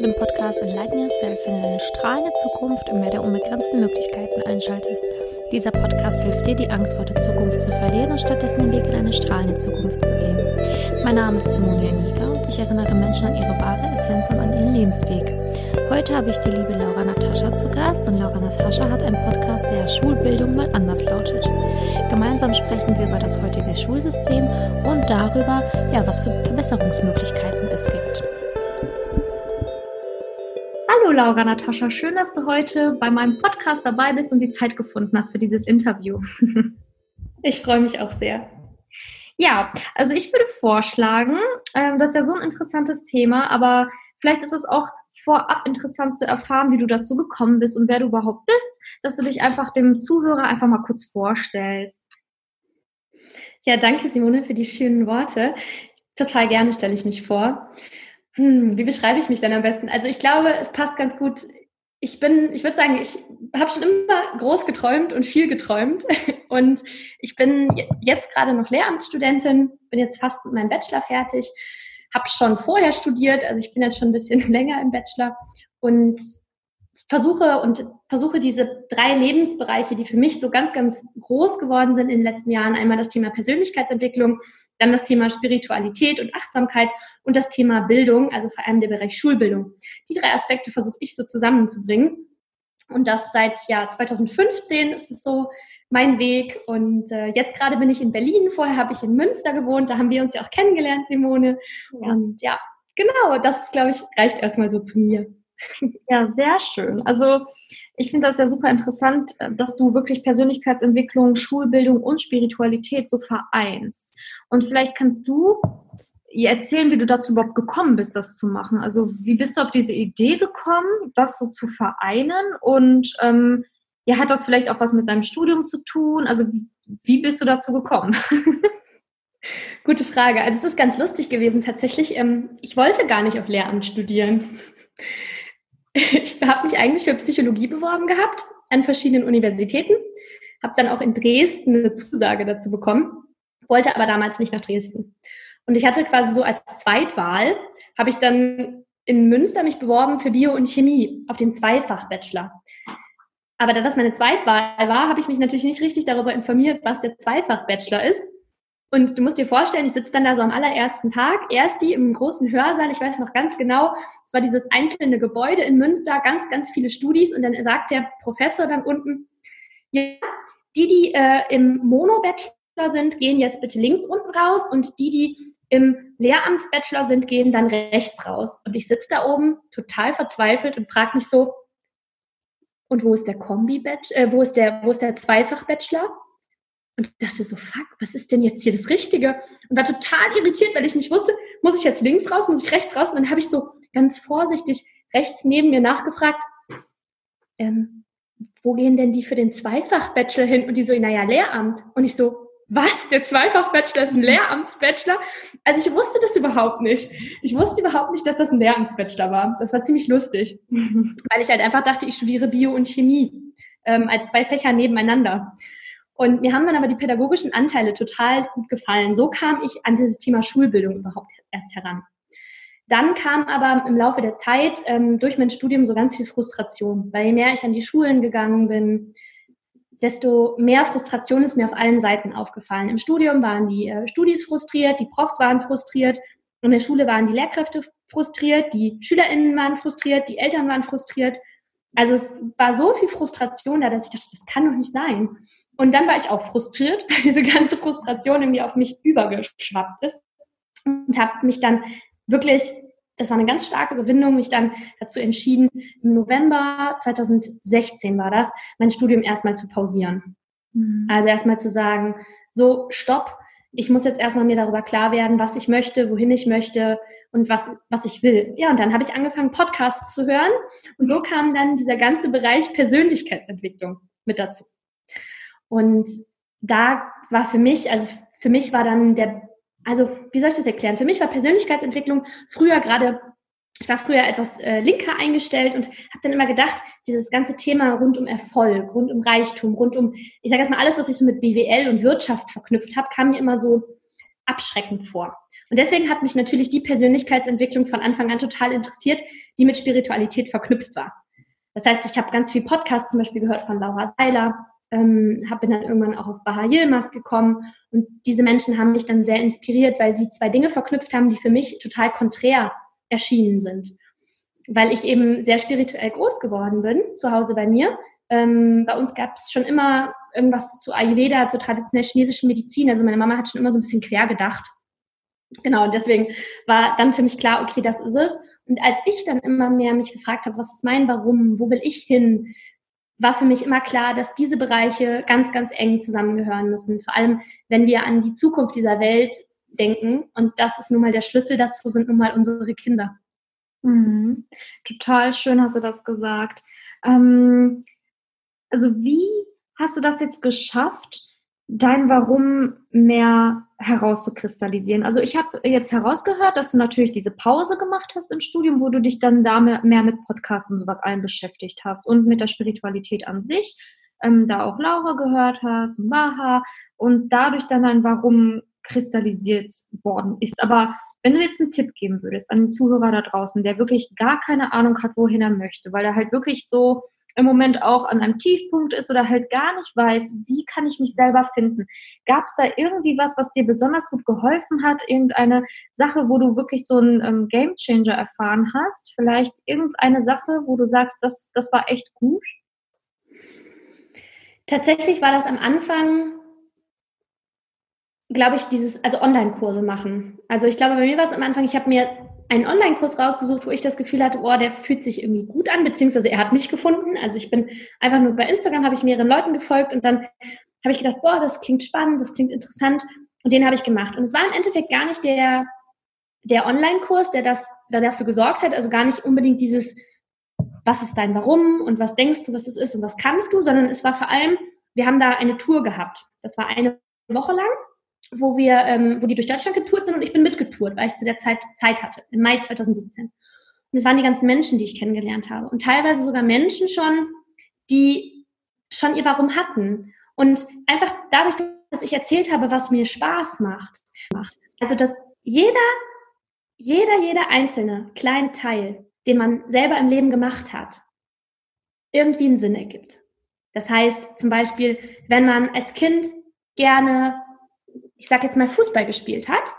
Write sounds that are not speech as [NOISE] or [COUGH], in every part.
zu dem Podcast Enlighten Yourself, wenn du deine strahlende Zukunft im Meer der unbegrenzten Möglichkeiten einschaltest. Dieser Podcast hilft dir, die Angst vor der Zukunft zu verlieren und stattdessen den Weg in eine strahlende Zukunft zu gehen. Mein Name ist Simonia Niger und ich erinnere Menschen an ihre wahre Essenz und an ihren Lebensweg. Heute habe ich die liebe Laura Natascha zu Gast und Laura Natascha hat einen Podcast, der Schulbildung mal anders lautet. Gemeinsam sprechen wir über das heutige Schulsystem und darüber, ja, was für Verbesserungsmöglichkeiten es gibt. Hallo Laura Natascha, schön, dass du heute bei meinem Podcast dabei bist und die Zeit gefunden hast für dieses Interview. [LAUGHS] Ich freue mich auch sehr. Ja, also ich würde vorschlagen, ähm, das ist ja so ein interessantes Thema, aber vielleicht ist es auch vorab interessant zu erfahren, wie du dazu gekommen bist und wer du überhaupt bist, dass du dich einfach dem Zuhörer einfach mal kurz vorstellst. Ja, danke Simone für die schönen Worte. Total gerne stelle ich mich vor. Hm, wie beschreibe ich mich denn am besten? Also ich glaube, es passt ganz gut. Ich bin, ich würde sagen, ich habe schon immer groß geträumt und viel geträumt. [LAUGHS] Und ich bin jetzt gerade noch Lehramtsstudentin, bin jetzt fast mit meinem Bachelor fertig, habe schon vorher studiert, also ich bin jetzt schon ein bisschen [LAUGHS] länger im Bachelor und versuche und versuche diese drei Lebensbereiche, die für mich so ganz, ganz groß geworden sind in den letzten Jahren, einmal das Thema Persönlichkeitsentwicklung, dann das Thema Spiritualität und Achtsamkeit und das Thema Bildung, also vor allem der Bereich Schulbildung. Die drei Aspekte versuche ich so zusammenzubringen. Und das seit ja 2015 ist es so mein Weg. Und äh, jetzt gerade bin ich in Berlin. Vorher habe ich in Münster gewohnt. Da haben wir uns ja auch kennengelernt, Simone. Ja. Und ja, genau, das glaube ich reicht erstmal so zu mir. Ja, sehr schön. Also ich finde das ja super interessant, äh, dass du wirklich Persönlichkeitsentwicklung, Schulbildung und Spiritualität so vereinst. Und vielleicht kannst du erzählen, wie du dazu überhaupt gekommen bist, das zu machen. Also wie bist du auf diese Idee gekommen, das so zu vereinen? Und ähm, ja, hat das vielleicht auch was mit deinem Studium zu tun? Also wie bist du dazu gekommen? [LAUGHS] Gute Frage. Also es ist ganz lustig gewesen tatsächlich. Ähm, ich wollte gar nicht auf Lehramt studieren. Ich habe mich eigentlich für Psychologie beworben gehabt an verschiedenen Universitäten, habe dann auch in Dresden eine Zusage dazu bekommen, wollte aber damals nicht nach Dresden. Und ich hatte quasi so als Zweitwahl, habe ich dann in Münster mich beworben für Bio und Chemie auf den Zweifach-Bachelor. Aber da das meine Zweitwahl war, habe ich mich natürlich nicht richtig darüber informiert, was der Zweifach-Bachelor ist und du musst dir vorstellen, ich sitze dann da so am allerersten Tag, erst die im großen Hörsaal, ich weiß noch ganz genau, es war dieses einzelne Gebäude in Münster, ganz, ganz viele Studis und dann sagt der Professor dann unten, ja, die, die äh, im Mono-Bachelor sind, gehen jetzt bitte links unten raus und die, die im Lehramtsbachelor sind, gehen dann rechts raus. Und ich sitze da oben total verzweifelt und frage mich so, und wo ist der Kombi-Bachelor, äh, wo ist der, wo ist der Zweifach-Bachelor? Und dachte so, fuck, was ist denn jetzt hier das Richtige? Und war total irritiert, weil ich nicht wusste, muss ich jetzt links raus, muss ich rechts raus? Und dann habe ich so ganz vorsichtig rechts neben mir nachgefragt, ähm, wo gehen denn die für den Zweifach-Bachelor hin? Und die so, naja, Lehramt. Und ich so, was? Der Zweifach-Bachelor ist ein Lehramtsbachelor? Also ich wusste das überhaupt nicht. Ich wusste überhaupt nicht, dass das ein Lehramtsbachelor war. Das war ziemlich lustig, weil ich halt einfach dachte, ich studiere Bio und Chemie ähm, als zwei Fächer nebeneinander. Und mir haben dann aber die pädagogischen Anteile total gut gefallen. So kam ich an dieses Thema Schulbildung überhaupt erst heran. Dann kam aber im Laufe der Zeit ähm, durch mein Studium so ganz viel Frustration, weil je mehr ich an die Schulen gegangen bin, desto mehr Frustration ist mir auf allen Seiten aufgefallen. Im Studium waren die äh, Studis frustriert, die Profs waren frustriert, in der Schule waren die Lehrkräfte frustriert, die SchülerInnen waren frustriert, die Eltern waren frustriert. Also es war so viel Frustration da, dass ich dachte, das kann doch nicht sein. Und dann war ich auch frustriert, [LAUGHS] weil diese ganze Frustration irgendwie auf mich übergeschwappt ist und habe mich dann wirklich, das war eine ganz starke Überwindung, mich dann dazu entschieden, im November 2016 war das, mein Studium erstmal zu pausieren. Mhm. Also erstmal zu sagen, so, stopp, ich muss jetzt erstmal mir darüber klar werden, was ich möchte, wohin ich möchte und was, was ich will. Ja, und dann habe ich angefangen, Podcasts zu hören. Und so kam dann dieser ganze Bereich Persönlichkeitsentwicklung mit dazu. Und da war für mich, also für mich war dann der, also wie soll ich das erklären? Für mich war Persönlichkeitsentwicklung früher gerade, ich war früher etwas äh, linker eingestellt und habe dann immer gedacht, dieses ganze Thema rund um Erfolg, rund um Reichtum, rund um, ich sage jetzt mal alles, was ich so mit BWL und Wirtschaft verknüpft habe, kam mir immer so abschreckend vor. Und deswegen hat mich natürlich die Persönlichkeitsentwicklung von Anfang an total interessiert, die mit Spiritualität verknüpft war. Das heißt, ich habe ganz viel Podcasts zum Beispiel gehört von Laura Seiler, ähm, habe dann irgendwann auch auf Baha Yilmaz gekommen und diese Menschen haben mich dann sehr inspiriert, weil sie zwei Dinge verknüpft haben, die für mich total konträr erschienen sind. Weil ich eben sehr spirituell groß geworden bin, zu Hause bei mir. Ähm, bei uns gab es schon immer irgendwas zu Ayurveda, zur traditionell chinesischen Medizin. Also meine Mama hat schon immer so ein bisschen quer gedacht. Genau, und deswegen war dann für mich klar, okay, das ist es. Und als ich dann immer mehr mich gefragt habe, was ist mein Warum, wo will ich hin, war für mich immer klar, dass diese Bereiche ganz, ganz eng zusammengehören müssen. Vor allem, wenn wir an die Zukunft dieser Welt denken. Und das ist nun mal der Schlüssel dazu, sind nun mal unsere Kinder. Mhm. Total schön hast du das gesagt. Ähm, also wie hast du das jetzt geschafft, dein Warum mehr herauszukristallisieren. Also ich habe jetzt herausgehört, dass du natürlich diese Pause gemacht hast im Studium, wo du dich dann da mehr, mit Podcasts und sowas allen beschäftigt hast und mit der Spiritualität an sich, ähm, da auch Laura gehört hast Maha und dadurch dann ein Warum kristallisiert worden ist. Aber wenn du jetzt einen Tipp geben würdest an den Zuhörer da draußen, der wirklich gar keine Ahnung hat, wohin er möchte, weil er halt wirklich so im Moment auch an einem Tiefpunkt ist oder halt gar nicht weiß, wie kann ich mich selber finden. Gab es da irgendwie was, was dir besonders gut geholfen hat? Irgendeine Sache, wo du wirklich so einen ähm, Game Changer erfahren hast? Vielleicht irgendeine Sache, wo du sagst, das, das war echt gut? Tatsächlich war das am Anfang glaube ich, dieses, also Online-Kurse machen. Also ich glaube, bei mir war es am Anfang, ich habe mir einen Online-Kurs rausgesucht, wo ich das Gefühl hatte, oh, der fühlt sich irgendwie gut an, beziehungsweise er hat mich gefunden. Also ich bin einfach nur bei Instagram, habe ich mehreren Leuten gefolgt und dann habe ich gedacht, boah, das klingt spannend, das klingt interessant und den habe ich gemacht. Und es war im Endeffekt gar nicht der, der Online-Kurs, der das, der dafür gesorgt hat, also gar nicht unbedingt dieses, was ist dein Warum und was denkst du, was es ist und was kannst du, sondern es war vor allem, wir haben da eine Tour gehabt. Das war eine Woche lang wo wir, ähm, wo die durch Deutschland getourt sind und ich bin mitgetourt, weil ich zu der Zeit Zeit hatte, im Mai 2017. Und es waren die ganzen Menschen, die ich kennengelernt habe. Und teilweise sogar Menschen schon, die schon ihr Warum hatten. Und einfach dadurch, dass ich erzählt habe, was mir Spaß macht, macht. Also, dass jeder, jeder, jeder einzelne kleine Teil, den man selber im Leben gemacht hat, irgendwie einen Sinn ergibt. Das heißt, zum Beispiel, wenn man als Kind gerne ich sag jetzt mal, Fußball gespielt hat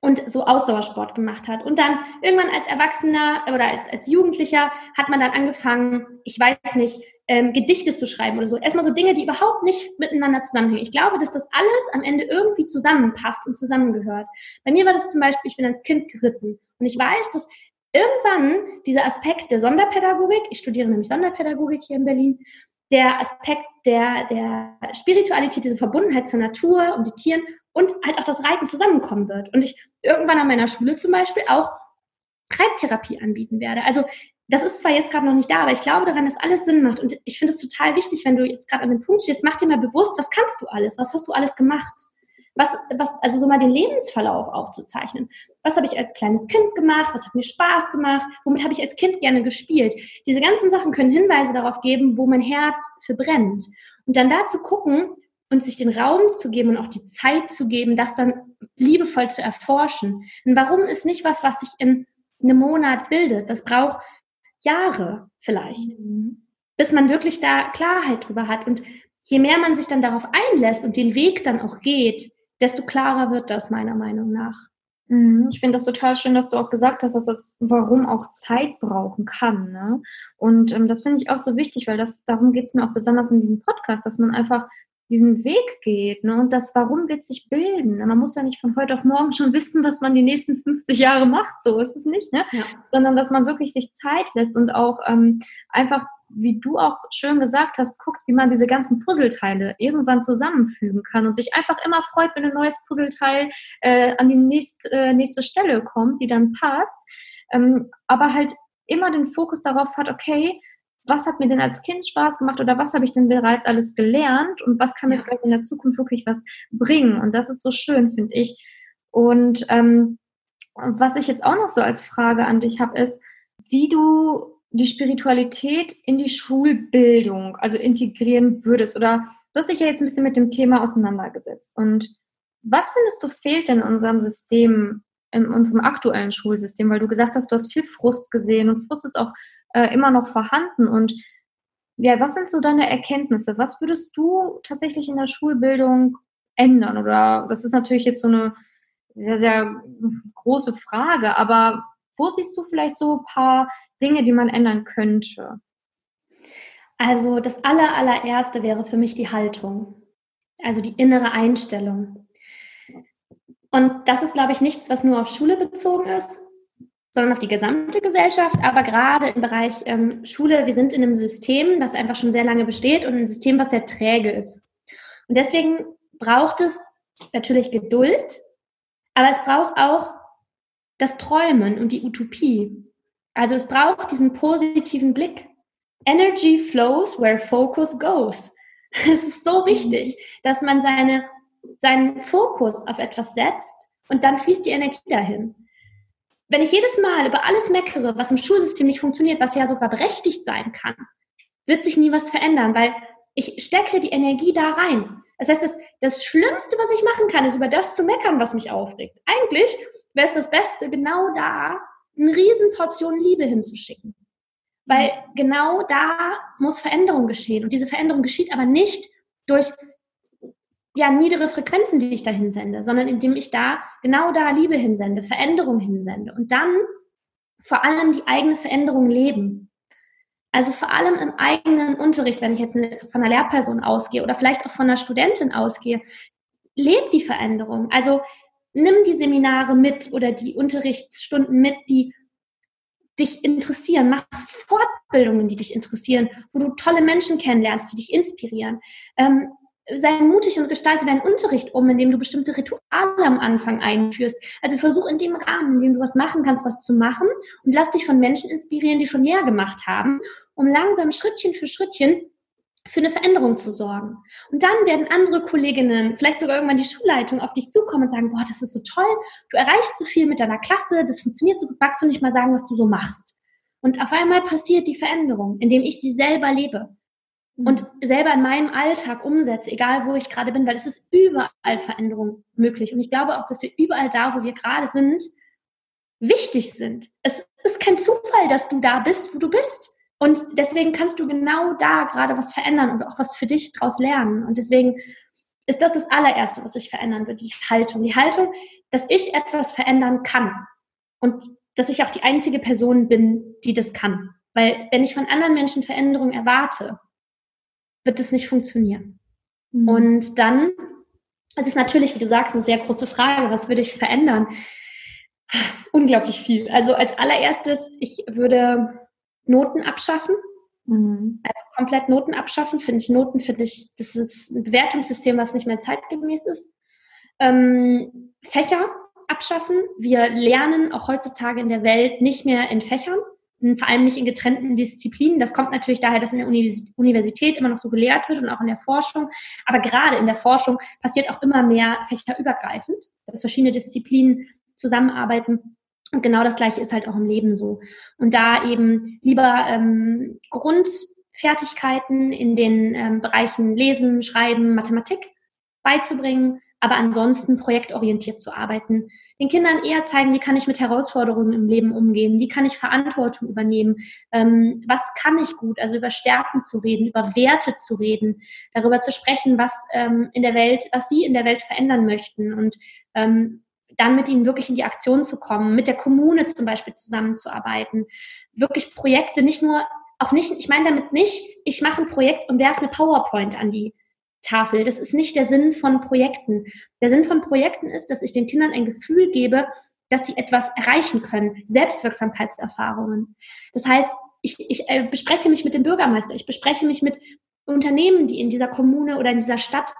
und so Ausdauersport gemacht hat. Und dann irgendwann als Erwachsener oder als, als Jugendlicher hat man dann angefangen, ich weiß nicht, ähm, Gedichte zu schreiben oder so. Erstmal so Dinge, die überhaupt nicht miteinander zusammenhängen. Ich glaube, dass das alles am Ende irgendwie zusammenpasst und zusammengehört. Bei mir war das zum Beispiel, ich bin als Kind geritten und ich weiß, dass irgendwann dieser Aspekt der Sonderpädagogik, ich studiere nämlich Sonderpädagogik hier in Berlin, der Aspekt der, der Spiritualität, diese Verbundenheit zur Natur und die Tieren und halt auch das Reiten zusammenkommen wird. Und ich irgendwann an meiner Schule zum Beispiel auch Reittherapie anbieten werde. Also das ist zwar jetzt gerade noch nicht da, aber ich glaube daran, dass alles Sinn macht. Und ich finde es total wichtig, wenn du jetzt gerade an dem Punkt stehst, mach dir mal bewusst, was kannst du alles? Was hast du alles gemacht? Was, was, also so mal den Lebensverlauf aufzuzeichnen. Was habe ich als kleines Kind gemacht? Was hat mir Spaß gemacht? Womit habe ich als Kind gerne gespielt? Diese ganzen Sachen können Hinweise darauf geben, wo mein Herz verbrennt. Und dann da zu gucken und sich den Raum zu geben und auch die Zeit zu geben, das dann liebevoll zu erforschen. Und warum ist nicht was, was sich in einem Monat bildet? Das braucht Jahre vielleicht, bis man wirklich da Klarheit drüber hat. Und je mehr man sich dann darauf einlässt und den Weg dann auch geht, desto klarer wird das meiner Meinung nach. Mhm. Ich finde das total schön, dass du auch gesagt hast, dass das Warum auch Zeit brauchen kann. Ne? Und ähm, das finde ich auch so wichtig, weil das darum geht es mir auch besonders in diesem Podcast, dass man einfach diesen Weg geht. Ne? Und das Warum wird sich bilden. Man muss ja nicht von heute auf morgen schon wissen, was man die nächsten 50 Jahre macht. So ist es nicht, ne? Ja. Sondern dass man wirklich sich Zeit lässt und auch ähm, einfach wie du auch schön gesagt hast, guckt, wie man diese ganzen Puzzleteile irgendwann zusammenfügen kann und sich einfach immer freut, wenn ein neues Puzzleteil äh, an die nächst, äh, nächste Stelle kommt, die dann passt. Ähm, aber halt immer den Fokus darauf hat, okay, was hat mir denn als Kind Spaß gemacht oder was habe ich denn bereits alles gelernt und was kann mir vielleicht in der Zukunft wirklich was bringen. Und das ist so schön, finde ich. Und ähm, was ich jetzt auch noch so als Frage an dich habe, ist, wie du die Spiritualität in die Schulbildung, also integrieren würdest? Oder du hast dich ja jetzt ein bisschen mit dem Thema auseinandergesetzt. Und Was findest du fehlt in unserem System, in unserem aktuellen Schulsystem? Weil du gesagt hast, du hast viel Frust gesehen und Frust ist auch äh, immer noch vorhanden. Und ja, was sind so deine Erkenntnisse? Was würdest du tatsächlich in der Schulbildung ändern? Oder das ist natürlich jetzt so eine sehr, sehr große Frage, aber wo siehst du vielleicht so ein paar Dinge, die man ändern könnte? Also das aller, allererste wäre für mich die Haltung, also die innere Einstellung. Und das ist, glaube ich, nichts, was nur auf Schule bezogen ist, sondern auf die gesamte Gesellschaft. Aber gerade im Bereich ähm, Schule, wir sind in einem System, das einfach schon sehr lange besteht und ein System, was sehr träge ist. Und deswegen braucht es natürlich Geduld, aber es braucht auch das Träumen und die Utopie. Also es braucht diesen positiven Blick. Energy flows where focus goes. [LAUGHS] Es ist so wichtig, dass man seine, seinen Fokus auf etwas setzt und dann fließt die Energie dahin. Wenn ich jedes Mal über alles meckere, was im Schulsystem nicht funktioniert, was ja sogar berechtigt sein kann, wird sich nie was verändern, weil ich stecke die Energie da rein. Das heißt, das, das Schlimmste, was ich machen kann, ist über das zu meckern, was mich aufregt. Eigentlich wäre es das Beste, genau da eine Riesenportion Liebe hinzuschicken. Weil genau da muss Veränderung geschehen. Und diese Veränderung geschieht aber nicht durch ja, niedere Frequenzen, die ich da hinsende, sondern indem ich da genau da Liebe hinsende, Veränderung hinsende und dann vor allem die eigene Veränderung leben. Also vor allem im eigenen Unterricht, wenn ich jetzt von einer Lehrperson ausgehe oder vielleicht auch von einer Studentin ausgehe, lebt die Veränderung. Also nimm die Seminare mit oder die Unterrichtsstunden mit, die dich interessieren. Mach Fortbildungen, die dich interessieren, wo du tolle Menschen kennenlernst, die dich inspirieren. Ähm, sei mutig und gestalte deinen Unterricht um, indem du bestimmte Rituale am Anfang einführst. Also versuch in dem Rahmen, in dem du was machen kannst, was zu machen und lass dich von Menschen inspirieren, die schon mehr gemacht haben, um langsam Schrittchen für Schrittchen für eine Veränderung zu sorgen. Und dann werden andere Kolleginnen, vielleicht sogar irgendwann die Schulleitung auf dich zukommen und sagen, boah, das ist so toll, du erreichst so viel mit deiner Klasse, das funktioniert so gut, magst du nicht mal sagen, was du so machst? Und auf einmal passiert die Veränderung, indem ich sie selber lebe und mhm. selber in meinem Alltag umsetze, egal wo ich gerade bin, weil es ist überall Veränderung möglich. Und ich glaube auch, dass wir überall da, wo wir gerade sind, wichtig sind. Es ist kein Zufall, dass du da bist, wo du bist. Und deswegen kannst du genau da gerade was verändern und auch was für dich daraus lernen. Und deswegen ist das das allererste, was ich verändern würde, die Haltung. Die Haltung, dass ich etwas verändern kann und dass ich auch die einzige Person bin, die das kann. Weil wenn ich von anderen Menschen Veränderung erwarte, wird es nicht funktionieren. Mhm. Und dann, es ist natürlich, wie du sagst, eine sehr große Frage, was würde ich verändern? Unglaublich viel. Also als allererstes, ich würde Noten abschaffen. Mhm. Also komplett Noten abschaffen, finde ich Noten, finde ich, das ist ein Bewertungssystem, was nicht mehr zeitgemäß ist. Ähm, Fächer abschaffen. Wir lernen auch heutzutage in der Welt nicht mehr in Fächern, vor allem nicht in getrennten Disziplinen. Das kommt natürlich daher, dass in der Universität immer noch so gelehrt wird und auch in der Forschung. Aber gerade in der Forschung passiert auch immer mehr fächerübergreifend, dass verschiedene Disziplinen zusammenarbeiten. Und genau das Gleiche ist halt auch im Leben so. Und da eben lieber ähm, Grundfertigkeiten in den ähm, Bereichen Lesen, Schreiben, Mathematik beizubringen, aber ansonsten projektorientiert zu arbeiten, den Kindern eher zeigen, wie kann ich mit Herausforderungen im Leben umgehen, wie kann ich Verantwortung übernehmen, ähm, was kann ich gut, also über Stärken zu reden, über Werte zu reden, darüber zu sprechen, was ähm, in der Welt, was sie in der Welt verändern möchten. Und ähm, dann mit ihnen wirklich in die Aktion zu kommen, mit der Kommune zum Beispiel zusammenzuarbeiten, wirklich Projekte nicht nur, auch nicht, ich meine damit nicht, ich mache ein Projekt und werfe eine PowerPoint an die Tafel. Das ist nicht der Sinn von Projekten. Der Sinn von Projekten ist, dass ich den Kindern ein Gefühl gebe, dass sie etwas erreichen können, Selbstwirksamkeitserfahrungen. Das heißt, ich, ich äh, bespreche mich mit dem Bürgermeister, ich bespreche mich mit Unternehmen, die in dieser Kommune oder in dieser Stadt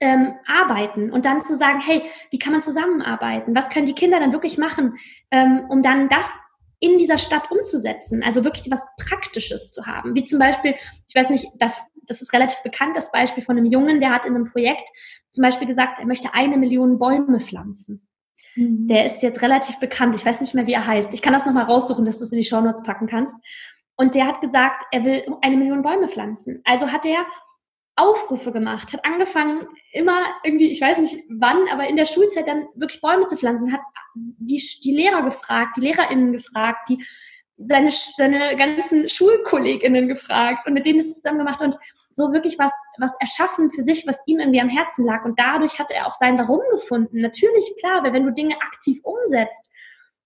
ähm, arbeiten und dann zu sagen, hey, wie kann man zusammenarbeiten? Was können die Kinder dann wirklich machen, ähm, um dann das in dieser Stadt umzusetzen, also wirklich was Praktisches zu haben. Wie zum Beispiel, ich weiß nicht, das, das ist relativ bekannt, das Beispiel von einem Jungen, der hat in einem Projekt zum Beispiel gesagt, er möchte eine Million Bäume pflanzen. Mhm. Der ist jetzt relativ bekannt, ich weiß nicht mehr, wie er heißt. Ich kann das nochmal raussuchen, dass du es in die Shownotes packen kannst. Und der hat gesagt, er will eine Million Bäume pflanzen. Also hat er Aufrufe gemacht, hat angefangen, immer irgendwie, ich weiß nicht wann, aber in der Schulzeit dann wirklich Bäume zu pflanzen, hat die, die Lehrer gefragt, die LehrerInnen gefragt, die seine, seine ganzen SchulkollegInnen gefragt und mit denen ist es zusammen gemacht und so wirklich was, was erschaffen für sich, was ihm irgendwie am Herzen lag. Und dadurch hat er auch sein Warum gefunden. Natürlich, klar, weil wenn du Dinge aktiv umsetzt,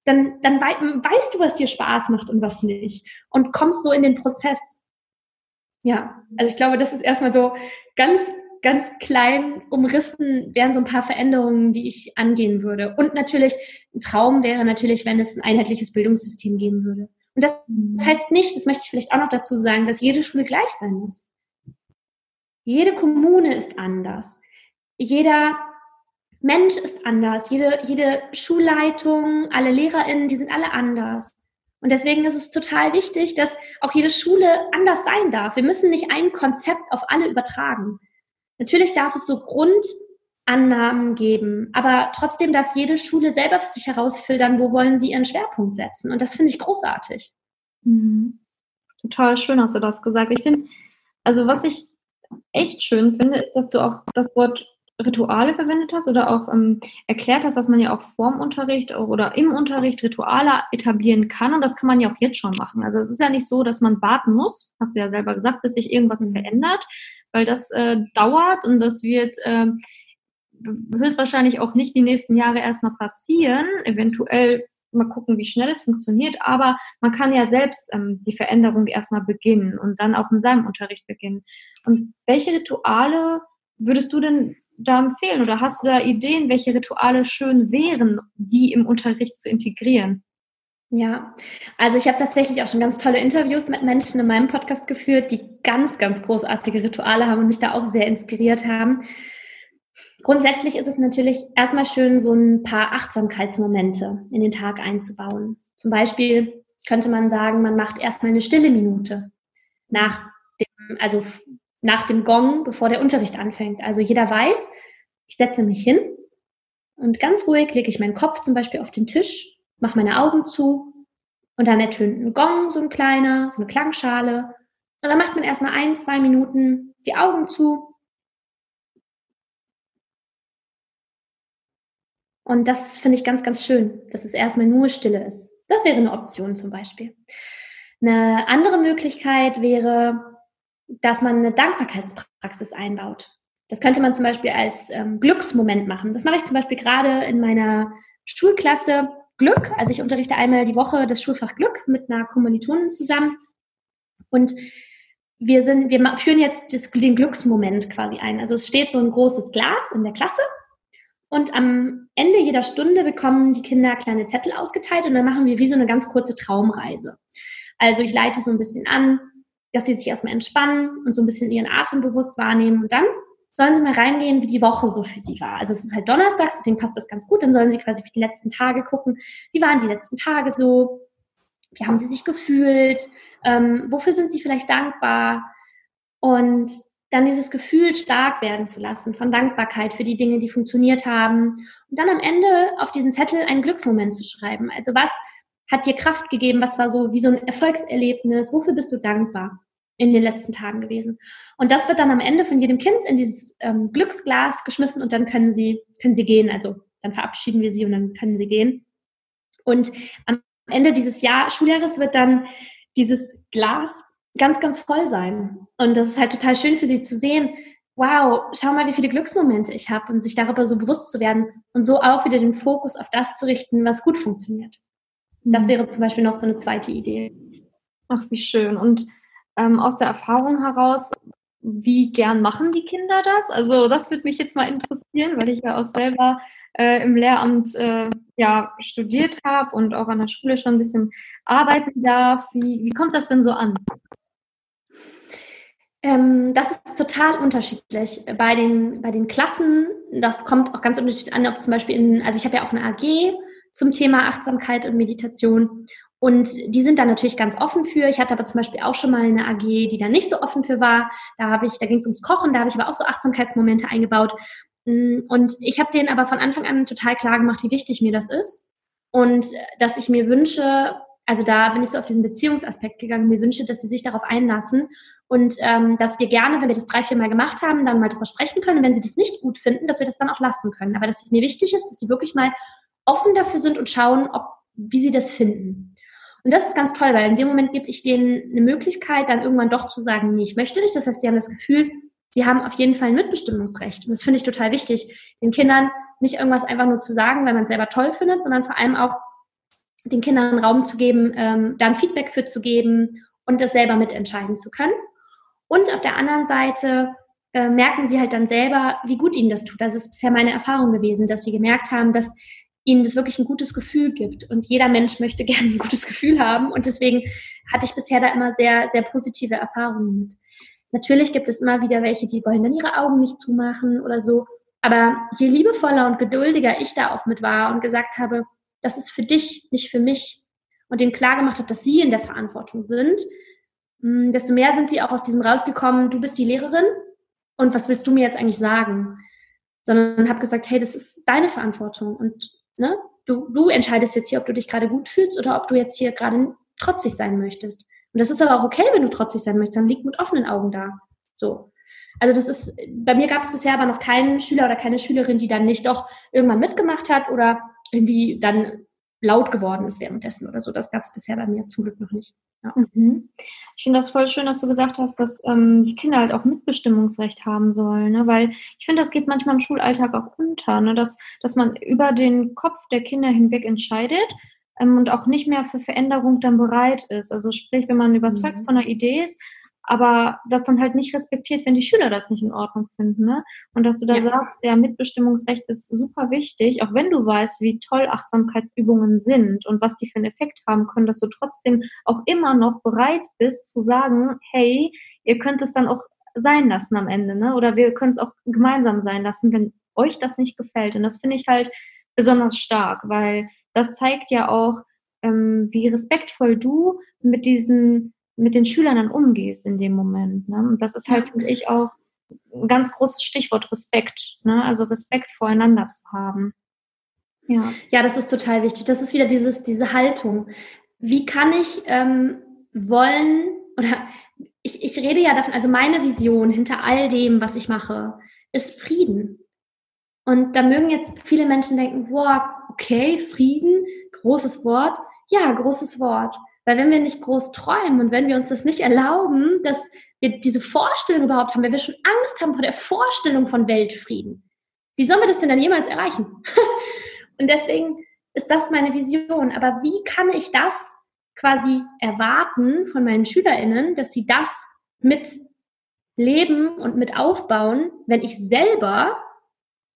dann, dann weißt du, was dir Spaß macht und was nicht. Und kommst so in den Prozess. Ja, also ich glaube, das ist erstmal so ganz, ganz klein umrissen wären so ein paar Veränderungen, die ich angehen würde. Und natürlich, ein Traum wäre natürlich, wenn es ein einheitliches Bildungssystem geben würde. Und das, das heißt nicht, das möchte ich vielleicht auch noch dazu sagen, dass jede Schule gleich sein muss. Jede Kommune ist anders. Jeder Mensch ist anders. Jede, jede Schulleitung, alle LehrerInnen, die sind alle anders. Und deswegen ist es total wichtig, dass auch jede Schule anders sein darf. Wir müssen nicht ein Konzept auf alle übertragen. Natürlich darf es so Grundannahmen geben, aber trotzdem darf jede Schule selber für sich herausfiltern, wo wollen sie ihren Schwerpunkt setzen. Und das finde ich großartig. Mhm. Total schön hast du das gesagt. Ich finde, also was ich echt schön finde, ist, dass du auch das Wort Rituale verwendet hast oder auch ähm, erklärt hast, dass man ja auch vorm Unterricht oder im Unterricht Rituale etablieren kann und das kann man ja auch jetzt schon machen. Also es ist ja nicht so, dass man warten muss, hast du ja selber gesagt, bis sich irgendwas mhm. verändert, weil das äh, dauert und das wird äh, höchstwahrscheinlich auch nicht die nächsten Jahre erstmal passieren. Eventuell mal gucken, wie schnell es funktioniert, aber man kann ja selbst ähm, die Veränderung erstmal beginnen und dann auch in seinem Unterricht beginnen. Und welche Rituale würdest du denn da empfehlen oder hast du da Ideen, welche Rituale schön wären, die im Unterricht zu integrieren? Ja, also ich habe tatsächlich auch schon ganz tolle Interviews mit Menschen in meinem Podcast geführt, die ganz, ganz großartige Rituale haben und mich da auch sehr inspiriert haben. Grundsätzlich ist es natürlich erstmal schön, so ein paar Achtsamkeitsmomente in den Tag einzubauen. Zum Beispiel könnte man sagen, man macht erstmal eine stille Minute nach dem, also nach dem Gong, bevor der Unterricht anfängt. Also jeder weiß, ich setze mich hin und ganz ruhig lege ich meinen Kopf zum Beispiel auf den Tisch, mache meine Augen zu und dann ertönt ein Gong, so ein kleiner, so eine Klangschale. Und dann macht man erstmal ein, zwei Minuten die Augen zu. Und das finde ich ganz, ganz schön, dass es erstmal nur Stille ist. Das wäre eine Option zum Beispiel. Eine andere Möglichkeit wäre, dass man eine Dankbarkeitspraxis einbaut. Das könnte man zum Beispiel als ähm, Glücksmoment machen. Das mache ich zum Beispiel gerade in meiner Schulklasse Glück. Also ich unterrichte einmal die Woche das Schulfach Glück mit einer Kommilitonin zusammen. Und wir sind, wir führen jetzt das, den Glücksmoment quasi ein. Also es steht so ein großes Glas in der Klasse und am Ende jeder Stunde bekommen die Kinder kleine Zettel ausgeteilt und dann machen wir wie so eine ganz kurze Traumreise. Also ich leite so ein bisschen an, dass sie sich erstmal entspannen und so ein bisschen ihren Atem bewusst wahrnehmen. Und dann sollen sie mal reingehen, wie die Woche so für sie war. Also es ist halt donnerstags, deswegen passt das ganz gut. Dann sollen sie quasi für die letzten Tage gucken, wie waren die letzten Tage so, wie haben sie sich gefühlt, ähm, wofür sind sie vielleicht dankbar und dann dieses Gefühl stark werden zu lassen von Dankbarkeit für die Dinge, die funktioniert haben und dann am Ende auf diesen Zettel einen Glücksmoment zu schreiben. Also was hat dir Kraft gegeben? Was war so wie so ein Erfolgserlebnis? Wofür bist du dankbar in den letzten Tagen gewesen? Und das wird dann am Ende von jedem Kind in dieses ähm, Glücksglas geschmissen und dann können sie, können sie gehen. Also dann verabschieden wir sie und dann können sie gehen. Und am Ende dieses Jahr, Schuljahres wird dann dieses Glas ganz, ganz voll sein. Und das ist halt total schön für sie zu sehen. Wow, schau mal, wie viele Glücksmomente ich habe und sich darüber so bewusst zu werden und so auch wieder den Fokus auf das zu richten, was gut funktioniert. Das mhm. wäre zum Beispiel noch so eine zweite Idee. Ach, wie schön. Und ähm, aus der Erfahrung heraus, wie gern machen die Kinder das? Also das würde mich jetzt mal interessieren, weil ich ja auch selber äh, im Lehramt äh, ja, studiert habe und auch an der Schule schon ein bisschen arbeiten darf. Wie, wie kommt das denn so an? Ähm, das ist total unterschiedlich. Bei den, bei den Klassen, das kommt auch ganz unterschiedlich an, ob zum Beispiel in, also ich habe ja auch eine AG zum Thema Achtsamkeit und Meditation. Und die sind da natürlich ganz offen für. Ich hatte aber zum Beispiel auch schon mal eine AG, die da nicht so offen für war. Da habe ich, da ging es ums Kochen, da habe ich aber auch so Achtsamkeitsmomente eingebaut. Mm, und ich habe denen aber von Anfang an total klar gemacht, wie wichtig mir das ist. Und dass ich mir wünsche, also da bin ich so auf diesen Beziehungsaspekt gegangen, mir wünsche, dass sie sich darauf einlassen und ähm, dass wir gerne, wenn wir das drei, vier Mal gemacht haben, dann mal drüber sprechen können. Und wenn sie das nicht gut finden, dass wir das dann auch lassen können. Aber dass es mir wichtig ist, dass sie wirklich mal offen dafür sind und schauen, ob, wie sie das finden. Und das ist ganz toll, weil in dem Moment gebe ich denen eine Möglichkeit, dann irgendwann doch zu sagen, nee, ich möchte nicht. Das heißt, sie haben das Gefühl, sie haben auf jeden Fall ein Mitbestimmungsrecht. Und das finde ich total wichtig, den Kindern nicht irgendwas einfach nur zu sagen, weil man es selber toll findet, sondern vor allem auch den Kindern Raum zu geben, ähm, da ein Feedback für zu geben und das selber mitentscheiden zu können. Und auf der anderen Seite äh, merken sie halt dann selber, wie gut ihnen das tut. Das ist bisher meine Erfahrung gewesen, dass sie gemerkt haben, dass ihnen das wirklich ein gutes Gefühl gibt. Und jeder Mensch möchte [LAUGHS] gerne ein gutes Gefühl haben. Und deswegen hatte ich bisher da immer sehr, sehr positive Erfahrungen mit. Natürlich gibt es immer wieder welche, die wollen dann ihre Augen nicht zumachen oder so. Aber je liebevoller und geduldiger ich da auch mit war und gesagt habe, das ist für dich, nicht für mich, und denen klar gemacht habe, dass sie in der Verantwortung sind, hm, desto mehr sind sie auch aus diesem rausgekommen, du bist die Lehrerin und was willst du mir jetzt eigentlich sagen? Sondern habe gesagt, hey, das ist deine Verantwortung und ne, du, du entscheidest jetzt hier, ob du dich gerade gut fühlst oder ob du jetzt hier gerade trotzig sein möchtest. Und das ist aber auch okay, wenn du trotzig sein möchtest, dann liegt mit offenen Augen da. So. Also das ist, bei mir gab es bisher aber noch keinen Schüler oder keine Schülerin, die dann nicht doch irgendwann mitgemacht hat oder irgendwie dann laut geworden ist währenddessen oder so. Das gab es bisher bei mir zum Glück noch nicht. Ja. Mhm. Ich finde das voll schön, dass du gesagt hast, dass ähm, die Kinder halt auch Mitbestimmungsrecht haben sollen, ne? weil ich finde, das geht manchmal im Schulalltag auch unter, ne? dass, dass man über den Kopf der Kinder hinweg entscheidet ähm, und auch nicht mehr für Veränderung dann bereit ist. Also sprich, wenn man überzeugt mhm. von einer Idee ist, aber das dann halt nicht respektiert, wenn die Schüler das nicht in Ordnung finden. Ne? Und dass du da ja. sagst, ja, Mitbestimmungsrecht ist super wichtig, auch wenn du weißt, wie toll Achtsamkeitsübungen sind und was die für einen Effekt haben können, dass du trotzdem auch immer noch bereit bist zu sagen, hey, ihr könnt es dann auch sein lassen am Ende, ne? Oder wir können es auch gemeinsam sein lassen, wenn euch das nicht gefällt. Und das finde ich halt besonders stark, weil das zeigt ja auch, ähm, wie respektvoll du mit diesen mit den Schülern dann umgehst in dem Moment. Ne? Und das ist halt, finde ich, auch ein ganz großes Stichwort Respekt. Ne? Also Respekt voreinander zu haben. Ja. ja, das ist total wichtig. Das ist wieder dieses, diese Haltung. Wie kann ich ähm, wollen oder ich, ich rede ja davon, also meine Vision hinter all dem, was ich mache, ist Frieden. Und da mögen jetzt viele Menschen denken, wow, okay, Frieden, großes Wort. Ja, großes Wort. Weil wenn wir nicht groß träumen und wenn wir uns das nicht erlauben, dass wir diese Vorstellung überhaupt haben, wenn wir schon Angst haben vor der Vorstellung von Weltfrieden, wie sollen wir das denn dann jemals erreichen? [LAUGHS] und deswegen ist das meine Vision. Aber wie kann ich das quasi erwarten von meinen SchülerInnen, dass sie das mit leben und mit aufbauen, wenn ich selber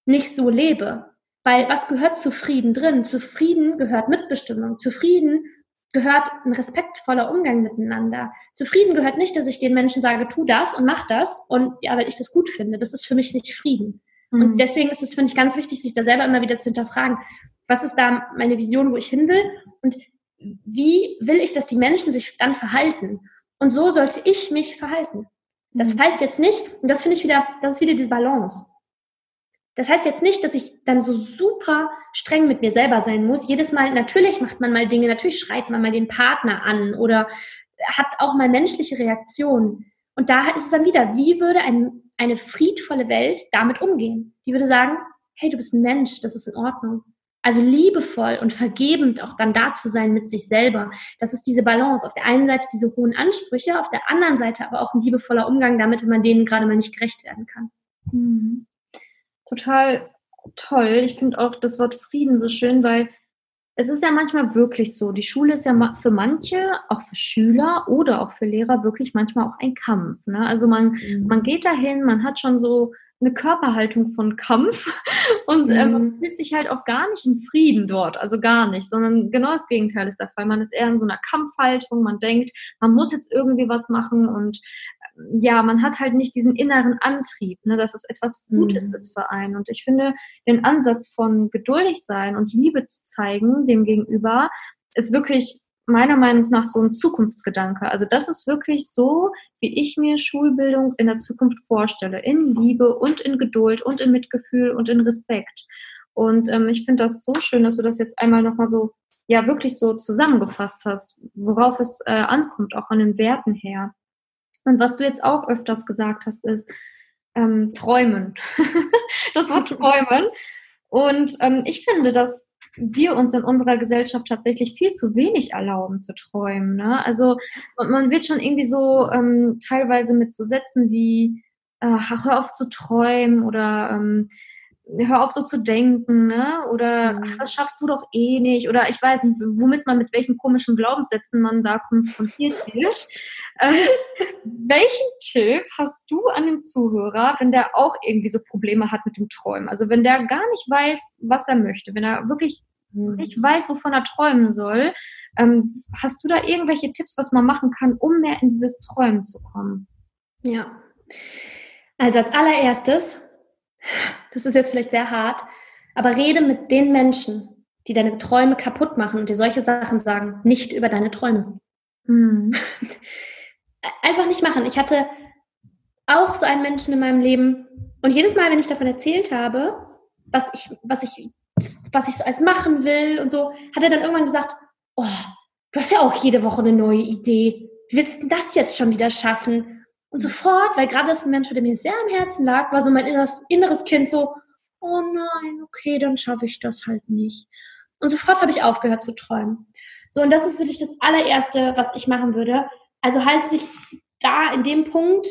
nicht so lebe? Weil was gehört zu Frieden drin? Zu Frieden gehört Mitbestimmung. Zu Frieden gehört ein respektvoller Umgang miteinander. Zufrieden gehört nicht, dass ich den Menschen sage, tu das und mach das und ja, weil ich das gut finde. Das ist für mich nicht Frieden. Mhm. Und deswegen ist es, finde ich, ganz wichtig, sich da selber immer wieder zu hinterfragen, was ist da meine Vision, wo ich hin will und wie will ich, dass die Menschen sich dann verhalten? Und so sollte ich mich verhalten. Das mhm. heißt jetzt nicht, und das finde ich wieder, das ist wieder diese Balance. Das heißt jetzt nicht, dass ich dann so super streng mit mir selber sein muss. Jedes Mal, natürlich macht man mal Dinge, natürlich schreit man mal den Partner an oder hat auch mal menschliche Reaktionen. Und da ist es dann wieder, wie würde ein, eine friedvolle Welt damit umgehen? Die würde sagen, hey, du bist ein Mensch, das ist in Ordnung. Also liebevoll und vergebend auch dann da zu sein mit sich selber. Das ist diese Balance. Auf der einen Seite diese hohen Ansprüche, auf der anderen Seite aber auch ein liebevoller Umgang damit, wenn man denen gerade mal nicht gerecht werden kann. Mhm total toll. Ich finde auch das Wort Frieden so schön, weil es ist ja manchmal wirklich so, die Schule ist ja für manche, auch für Schüler oder auch für Lehrer wirklich manchmal auch ein Kampf. Ne? Also man, mhm. man geht dahin, man hat schon so eine Körperhaltung von Kampf [LAUGHS] und äh, man mhm. fühlt sich halt auch gar nicht in Frieden dort, also gar nicht, sondern genau das Gegenteil ist der Fall. Man ist eher in so einer Kampfhaltung, man denkt, man muss jetzt irgendwie was machen und ja, man hat halt nicht diesen inneren Antrieb, ne, dass es etwas Gutes mhm. ist für einen. Und ich finde, den Ansatz von geduldig sein und Liebe zu zeigen dem Gegenüber ist wirklich meiner Meinung nach so ein Zukunftsgedanke. Also das ist wirklich so, wie ich mir Schulbildung in der Zukunft vorstelle. In Liebe und in Geduld und in Mitgefühl und in Respekt. Und ähm, ich finde das so schön, dass du das jetzt einmal nochmal so, ja, wirklich so zusammengefasst hast, worauf es äh, ankommt, auch an den Werten her. Und was du jetzt auch öfters gesagt hast, ist ähm, träumen. [LAUGHS] das Wort [LAUGHS] träumen. Und ähm, ich finde, dass wir uns in unserer Gesellschaft tatsächlich viel zu wenig erlauben zu träumen. Ne? Also man wird schon irgendwie so ähm, teilweise mit so Sätzen wie äh, hör auf zu träumen oder ähm, hör auf so zu denken, ne? Oder mhm. ach, das schaffst du doch eh nicht. Oder ich weiß nicht, womit man mit welchen komischen Glaubenssätzen man da konfrontiert wird. Äh, welchen Tipp hast du an den Zuhörer, wenn der auch irgendwie so Probleme hat mit dem Träumen? Also wenn der gar nicht weiß, was er möchte, wenn er wirklich nicht weiß, wovon er träumen soll, ähm, hast du da irgendwelche Tipps, was man machen kann, um mehr in dieses Träumen zu kommen? Ja. Also als allererstes das ist jetzt vielleicht sehr hart, aber rede mit den Menschen, die deine Träume kaputt machen und dir solche Sachen sagen, nicht über deine Träume. Mhm. [LAUGHS] Einfach nicht machen. Ich hatte auch so einen Menschen in meinem Leben und jedes Mal, wenn ich davon erzählt habe, was ich, was ich, was ich so als machen will und so, hat er dann irgendwann gesagt, oh, du hast ja auch jede Woche eine neue Idee. Wie willst du das jetzt schon wieder schaffen? Und sofort, weil gerade das ein Mensch, der mir sehr am Herzen lag, war so mein inneres, inneres Kind so, oh nein, okay, dann schaffe ich das halt nicht. Und sofort habe ich aufgehört zu träumen. So, und das ist wirklich das allererste, was ich machen würde. Also halte dich da in dem Punkt,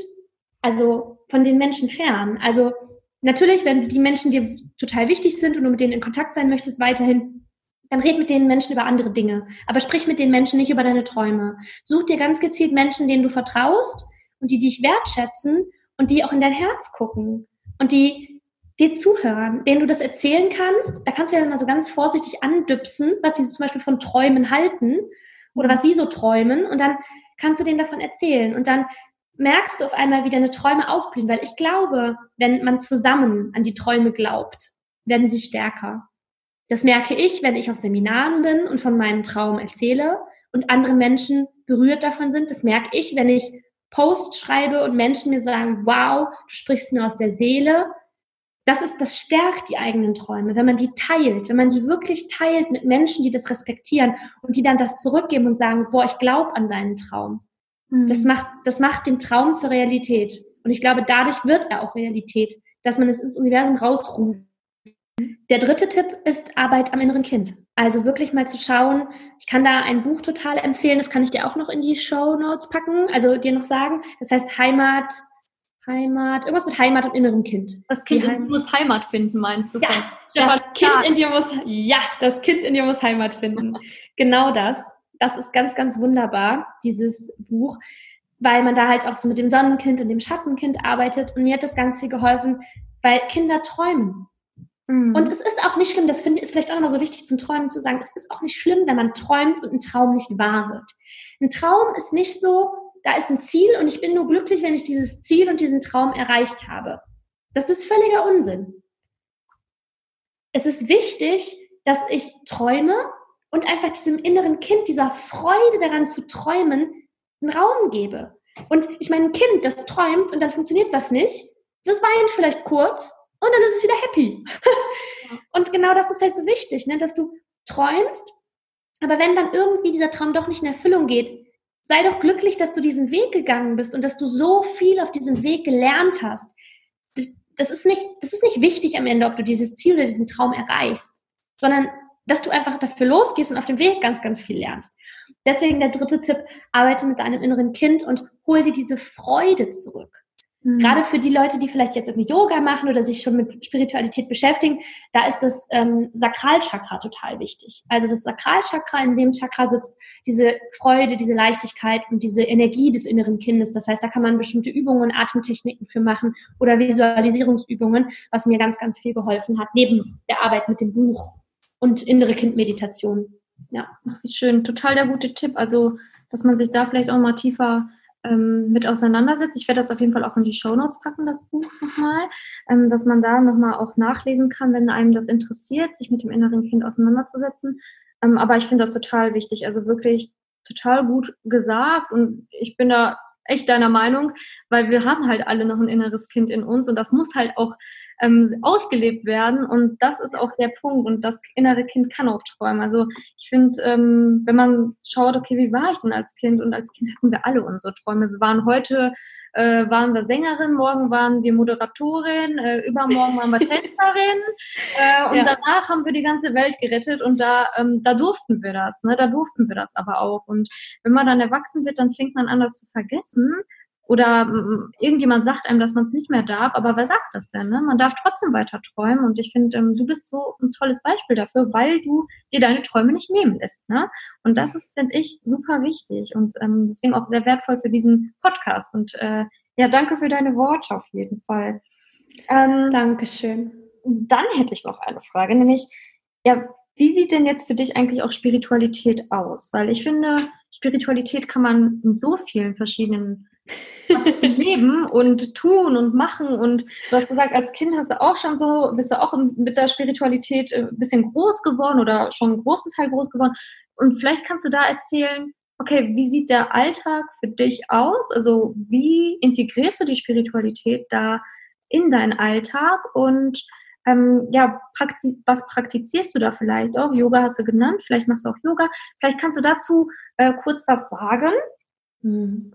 also von den Menschen fern. Also natürlich, wenn die Menschen dir total wichtig sind und du mit denen in Kontakt sein möchtest weiterhin, dann red mit den Menschen über andere Dinge. Aber sprich mit den Menschen nicht über deine Träume. Such dir ganz gezielt Menschen, denen du vertraust, und die dich wertschätzen und die auch in dein Herz gucken und die dir zuhören, denen du das erzählen kannst. Da kannst du ja dann mal so ganz vorsichtig andüpsen, was sie zum Beispiel von Träumen halten oder was sie so träumen und dann kannst du denen davon erzählen und dann merkst du auf einmal, wie deine Träume aufblühen, weil ich glaube, wenn man zusammen an die Träume glaubt, werden sie stärker. Das merke ich, wenn ich auf Seminaren bin und von meinem Traum erzähle und andere Menschen berührt davon sind. Das merke ich, wenn ich Post schreibe und Menschen mir sagen, wow, du sprichst mir aus der Seele. Das ist, das stärkt die eigenen Träume, wenn man die teilt, wenn man die wirklich teilt mit Menschen, die das respektieren und die dann das zurückgeben und sagen, boah, ich glaube an deinen Traum. Mhm. Das macht, das macht den Traum zur Realität. Und ich glaube, dadurch wird er auch Realität, dass man es ins Universum rausruft. Der dritte Tipp ist Arbeit am inneren Kind. Also wirklich mal zu schauen. Ich kann da ein Buch total empfehlen, das kann ich dir auch noch in die Show Notes packen, also dir noch sagen. Das heißt Heimat, Heimat, irgendwas mit Heimat und innerem Kind. Das Kind in dir muss Heimat finden, meinst du? Ja, das Kind in dir muss, ja, das Kind in dir muss Heimat finden. [LAUGHS] genau das. Das ist ganz, ganz wunderbar, dieses Buch, weil man da halt auch so mit dem Sonnenkind und dem Schattenkind arbeitet. Und mir hat das ganz viel geholfen, weil Kinder träumen. Mhm. Und es ist auch nicht schlimm, das finde ich, ist vielleicht auch nochmal so wichtig zum Träumen zu sagen, es ist auch nicht schlimm, wenn man träumt und ein Traum nicht wahr wird. Ein Traum ist nicht so, da ist ein Ziel und ich bin nur glücklich, wenn ich dieses Ziel und diesen Traum erreicht habe. Das ist völliger Unsinn. Es ist wichtig, dass ich träume und einfach diesem inneren Kind, dieser Freude daran zu träumen, einen Raum gebe. Und ich meine, ein Kind, das träumt und dann funktioniert was nicht, das weint vielleicht kurz, und dann ist es wieder happy. [LAUGHS] und genau das ist halt so wichtig, ne? dass du träumst, aber wenn dann irgendwie dieser Traum doch nicht in Erfüllung geht, sei doch glücklich, dass du diesen Weg gegangen bist und dass du so viel auf diesem Weg gelernt hast. Das ist nicht, das ist nicht wichtig am Ende, ob du dieses Ziel oder diesen Traum erreichst, sondern dass du einfach dafür losgehst und auf dem Weg ganz, ganz viel lernst. Deswegen der dritte Tipp, arbeite mit deinem inneren Kind und hol dir diese Freude zurück. Mhm. Gerade für die Leute, die vielleicht jetzt irgendwie Yoga machen oder sich schon mit Spiritualität beschäftigen, da ist das ähm, Sakralchakra total wichtig. Also das Sakralchakra, in dem Chakra sitzt diese Freude, diese Leichtigkeit und diese Energie des inneren Kindes. Das heißt, da kann man bestimmte Übungen, Atemtechniken für machen oder Visualisierungsübungen, was mir ganz, ganz viel geholfen hat, neben der Arbeit mit dem Buch und innere Kindmeditation. Ja, wie schön. Total der gute Tipp. Also, dass man sich da vielleicht auch mal tiefer ähm, mit auseinandersetzt. Ich werde das auf jeden Fall auch in die Show Notes packen, das Buch nochmal, ähm, dass man da nochmal auch nachlesen kann, wenn einem das interessiert, sich mit dem inneren Kind auseinanderzusetzen. Ähm, aber ich finde das total wichtig, also wirklich total gut gesagt und ich bin da echt deiner Meinung, weil wir haben halt alle noch ein inneres Kind in uns und das muss halt auch ähm, ausgelebt werden. Und das ist auch der Punkt. Und das innere Kind kann auch träumen. Also ich finde, ähm, wenn man schaut, okay, wie war ich denn als Kind? Und als Kind hatten wir alle unsere Träume. Wir waren heute äh, waren wir Sängerin, morgen waren wir Moderatorin, äh, übermorgen waren wir [LAUGHS] Tänzerin äh, und ja. danach haben wir die ganze Welt gerettet und da, ähm, da durften wir das, ne? da durften wir das aber auch. Und wenn man dann erwachsen wird, dann fängt man an, das zu vergessen oder mm, irgendjemand sagt einem, dass man es nicht mehr darf, aber wer sagt das denn? Ne? Man darf trotzdem weiter träumen und ich finde, ähm, du bist so ein tolles Beispiel dafür, weil du dir deine Träume nicht nehmen lässt. Ne? Und das ist, finde ich, super wichtig und ähm, deswegen auch sehr wertvoll für diesen Podcast. Und äh, ja, danke für deine Worte auf jeden Fall. Ähm, Dankeschön. Dann hätte ich noch eine Frage, nämlich, ja, wie sieht denn jetzt für dich eigentlich auch Spiritualität aus? Weil ich finde, Spiritualität kann man in so vielen verschiedenen leben und tun und machen. Und du hast gesagt, als Kind hast du auch schon so, bist du auch mit der Spiritualität ein bisschen groß geworden oder schon einen großen Teil groß geworden. Und vielleicht kannst du da erzählen, okay, wie sieht der Alltag für dich aus? Also wie integrierst du die Spiritualität da in deinen Alltag und ähm, ja, praktiz was praktizierst du da vielleicht auch? Yoga hast du genannt, vielleicht machst du auch Yoga. Vielleicht kannst du dazu äh, kurz was sagen. Hm.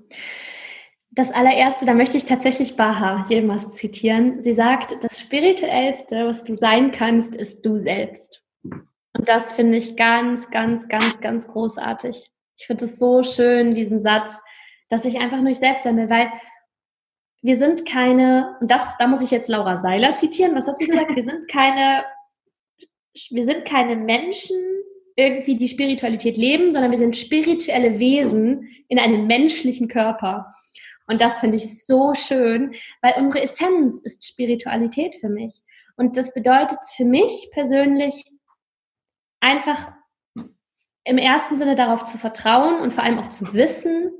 Das allererste, da möchte ich tatsächlich Baha Yilmaz zitieren. Sie sagt, das Spirituellste, was du sein kannst, ist du selbst. Und das finde ich ganz, ganz, ganz, ganz großartig. Ich finde es so schön, diesen Satz, dass ich einfach nur ich selbst sein will, weil wir sind keine, und das, da muss ich jetzt Laura Seiler zitieren, was hat sie gesagt? Wir sind keine, wir sind keine Menschen, irgendwie die Spiritualität leben, sondern wir sind spirituelle Wesen in einem menschlichen Körper. Und das finde ich so schön, weil unsere Essenz ist Spiritualität für mich. Und das bedeutet für mich persönlich einfach im ersten Sinne darauf zu vertrauen und vor allem auch zu wissen,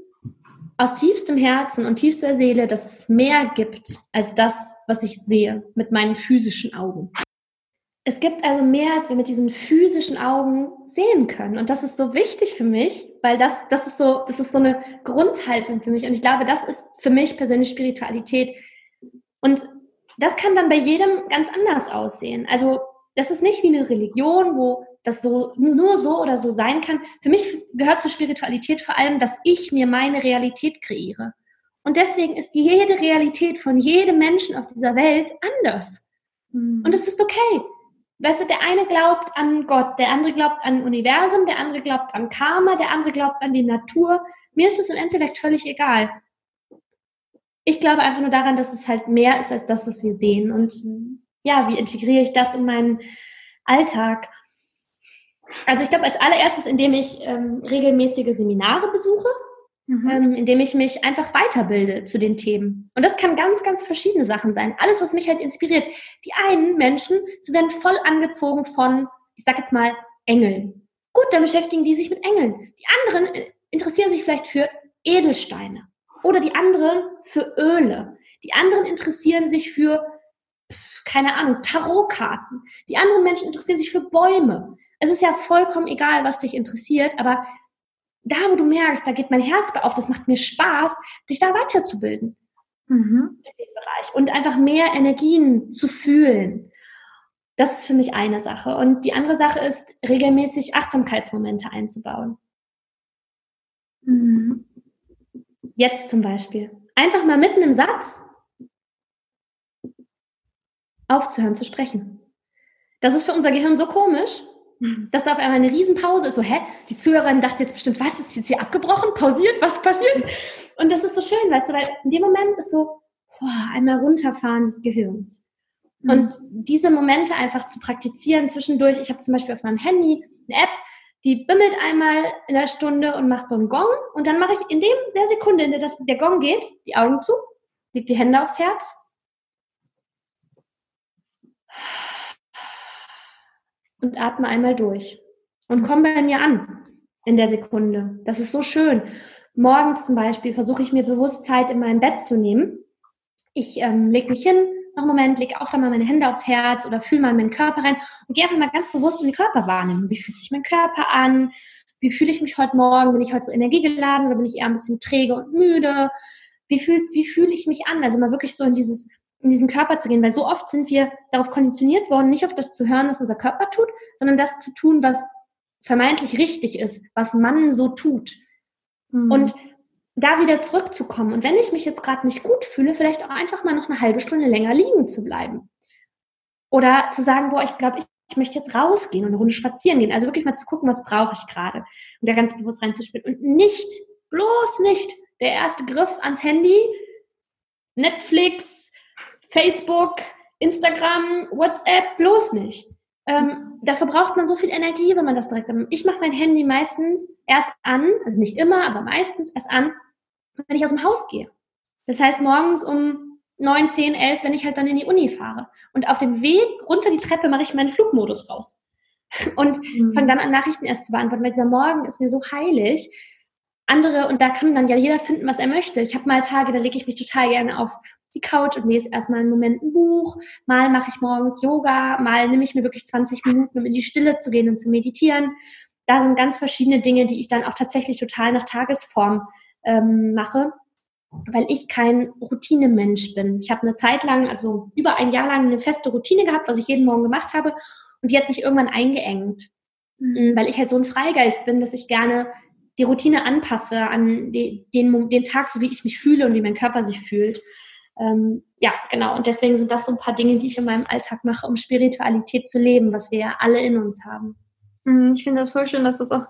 aus tiefstem Herzen und tiefster Seele, dass es mehr gibt als das, was ich sehe mit meinen physischen Augen. Es gibt also mehr, als wir mit diesen physischen Augen sehen können. Und das ist so wichtig für mich, weil das, das ist so, das ist so eine Grundhaltung für mich. Und ich glaube, das ist für mich persönlich Spiritualität. Und das kann dann bei jedem ganz anders aussehen. Also, das ist nicht wie eine Religion, wo das so, nur so oder so sein kann. Für mich gehört zur Spiritualität vor allem, dass ich mir meine Realität kreiere. Und deswegen ist jede Realität von jedem Menschen auf dieser Welt anders. Mhm. Und es ist okay. Weißt du, der eine glaubt an Gott, der andere glaubt an Universum, der andere glaubt an Karma, der andere glaubt an die Natur. Mir ist es im Endeffekt völlig egal. Ich glaube einfach nur daran, dass es halt mehr ist als das, was wir sehen. Und ja, wie integriere ich das in meinen Alltag? Also ich glaube als allererstes, indem ich ähm, regelmäßige Seminare besuche mhm. ähm, indem ich mich einfach weiterbilde zu den Themen. Und das kann ganz, ganz verschiedene Sachen sein. Alles, was mich halt inspiriert. Die einen Menschen, sie werden voll angezogen von, ich sag jetzt mal, Engeln. Gut, dann beschäftigen die sich mit Engeln. Die anderen äh, interessieren sich vielleicht für Edelsteine. Oder die anderen für Öle. Die anderen interessieren sich für, keine Ahnung, Tarotkarten. Die anderen Menschen interessieren sich für Bäume. Es ist ja vollkommen egal, was dich interessiert, aber da, wo du merkst, da geht mein Herz auf, das macht mir Spaß, dich da weiterzubilden. Mhm. In dem Bereich. Und einfach mehr Energien zu fühlen. Das ist für mich eine Sache. Und die andere Sache ist, regelmäßig Achtsamkeitsmomente einzubauen. Mhm. Jetzt zum Beispiel. Einfach mal mitten im Satz aufzuhören zu sprechen. Das ist für unser Gehirn so komisch, dass da auf einmal eine Riesenpause ist. So, hä? Die Zuhörerin dachte jetzt bestimmt, was ist jetzt hier abgebrochen, pausiert, was passiert? Und das ist so schön, weißt du, weil in dem Moment ist so, boah, einmal runterfahren des Gehirns. Mhm. Und diese Momente einfach zu praktizieren zwischendurch. Ich habe zum Beispiel auf meinem Handy eine App, die bimmelt einmal in der Stunde und macht so einen Gong. Und dann mache ich in dem der Sekunde, in der das, der Gong geht, die Augen zu, leg die Hände aufs Herz und atme einmal durch und komm bei mir an in der Sekunde. Das ist so schön. Morgens zum Beispiel versuche ich mir bewusst Zeit in meinem Bett zu nehmen. Ich ähm, lege mich hin, noch einen Moment, lege auch da mal meine Hände aufs Herz oder fühle mal in meinen Körper rein und gehe einfach mal ganz bewusst in den Körper wahrnehmen. Wie fühlt sich mein Körper an? Wie fühle ich mich heute Morgen? Bin ich heute so energiegeladen oder bin ich eher ein bisschen träge und müde? Wie fühle wie fühl ich mich an? Also mal wirklich so in dieses in diesen Körper zu gehen, weil so oft sind wir darauf konditioniert worden, nicht auf das zu hören, was unser Körper tut, sondern das zu tun, was vermeintlich richtig ist, was man so tut. Mhm. Und da wieder zurückzukommen. Und wenn ich mich jetzt gerade nicht gut fühle, vielleicht auch einfach mal noch eine halbe Stunde länger liegen zu bleiben. Oder zu sagen, boah, ich glaube, ich, ich möchte jetzt rausgehen und eine Runde spazieren gehen. Also wirklich mal zu gucken, was brauche ich gerade. Und da ganz bewusst reinzuspielen. Und nicht, bloß nicht der erste Griff ans Handy, Netflix, Facebook, Instagram, WhatsApp, bloß nicht. Ähm, dafür braucht man so viel Energie, wenn man das direkt. Ich mache mein Handy meistens erst an, also nicht immer, aber meistens erst an, wenn ich aus dem Haus gehe. Das heißt morgens um 9, 10, 11, wenn ich halt dann in die Uni fahre. Und auf dem Weg runter die Treppe mache ich meinen Flugmodus raus. [LAUGHS] Und mhm. fange dann an, Nachrichten erst zu beantworten, weil dieser Morgen ist mir so heilig. Andere, und da kann dann ja jeder finden, was er möchte. Ich habe mal Tage, da lege ich mich total gerne auf die Couch und lese erstmal einen Moment ein Buch. Mal mache ich morgens Yoga, mal nehme ich mir wirklich 20 Minuten, um in die Stille zu gehen und zu meditieren. Da sind ganz verschiedene Dinge, die ich dann auch tatsächlich total nach Tagesform ähm, mache, weil ich kein Routinemensch bin. Ich habe eine Zeit lang, also über ein Jahr lang, eine feste Routine gehabt, was ich jeden Morgen gemacht habe, und die hat mich irgendwann eingeengt, mhm. weil ich halt so ein Freigeist bin, dass ich gerne die Routine anpasse an den, den, den Tag, so wie ich mich fühle und wie mein Körper sich fühlt ähm, ja, genau. Und deswegen sind das so ein paar Dinge, die ich in meinem Alltag mache, um Spiritualität zu leben, was wir ja alle in uns haben. Mhm, ich finde das voll schön, dass du das auch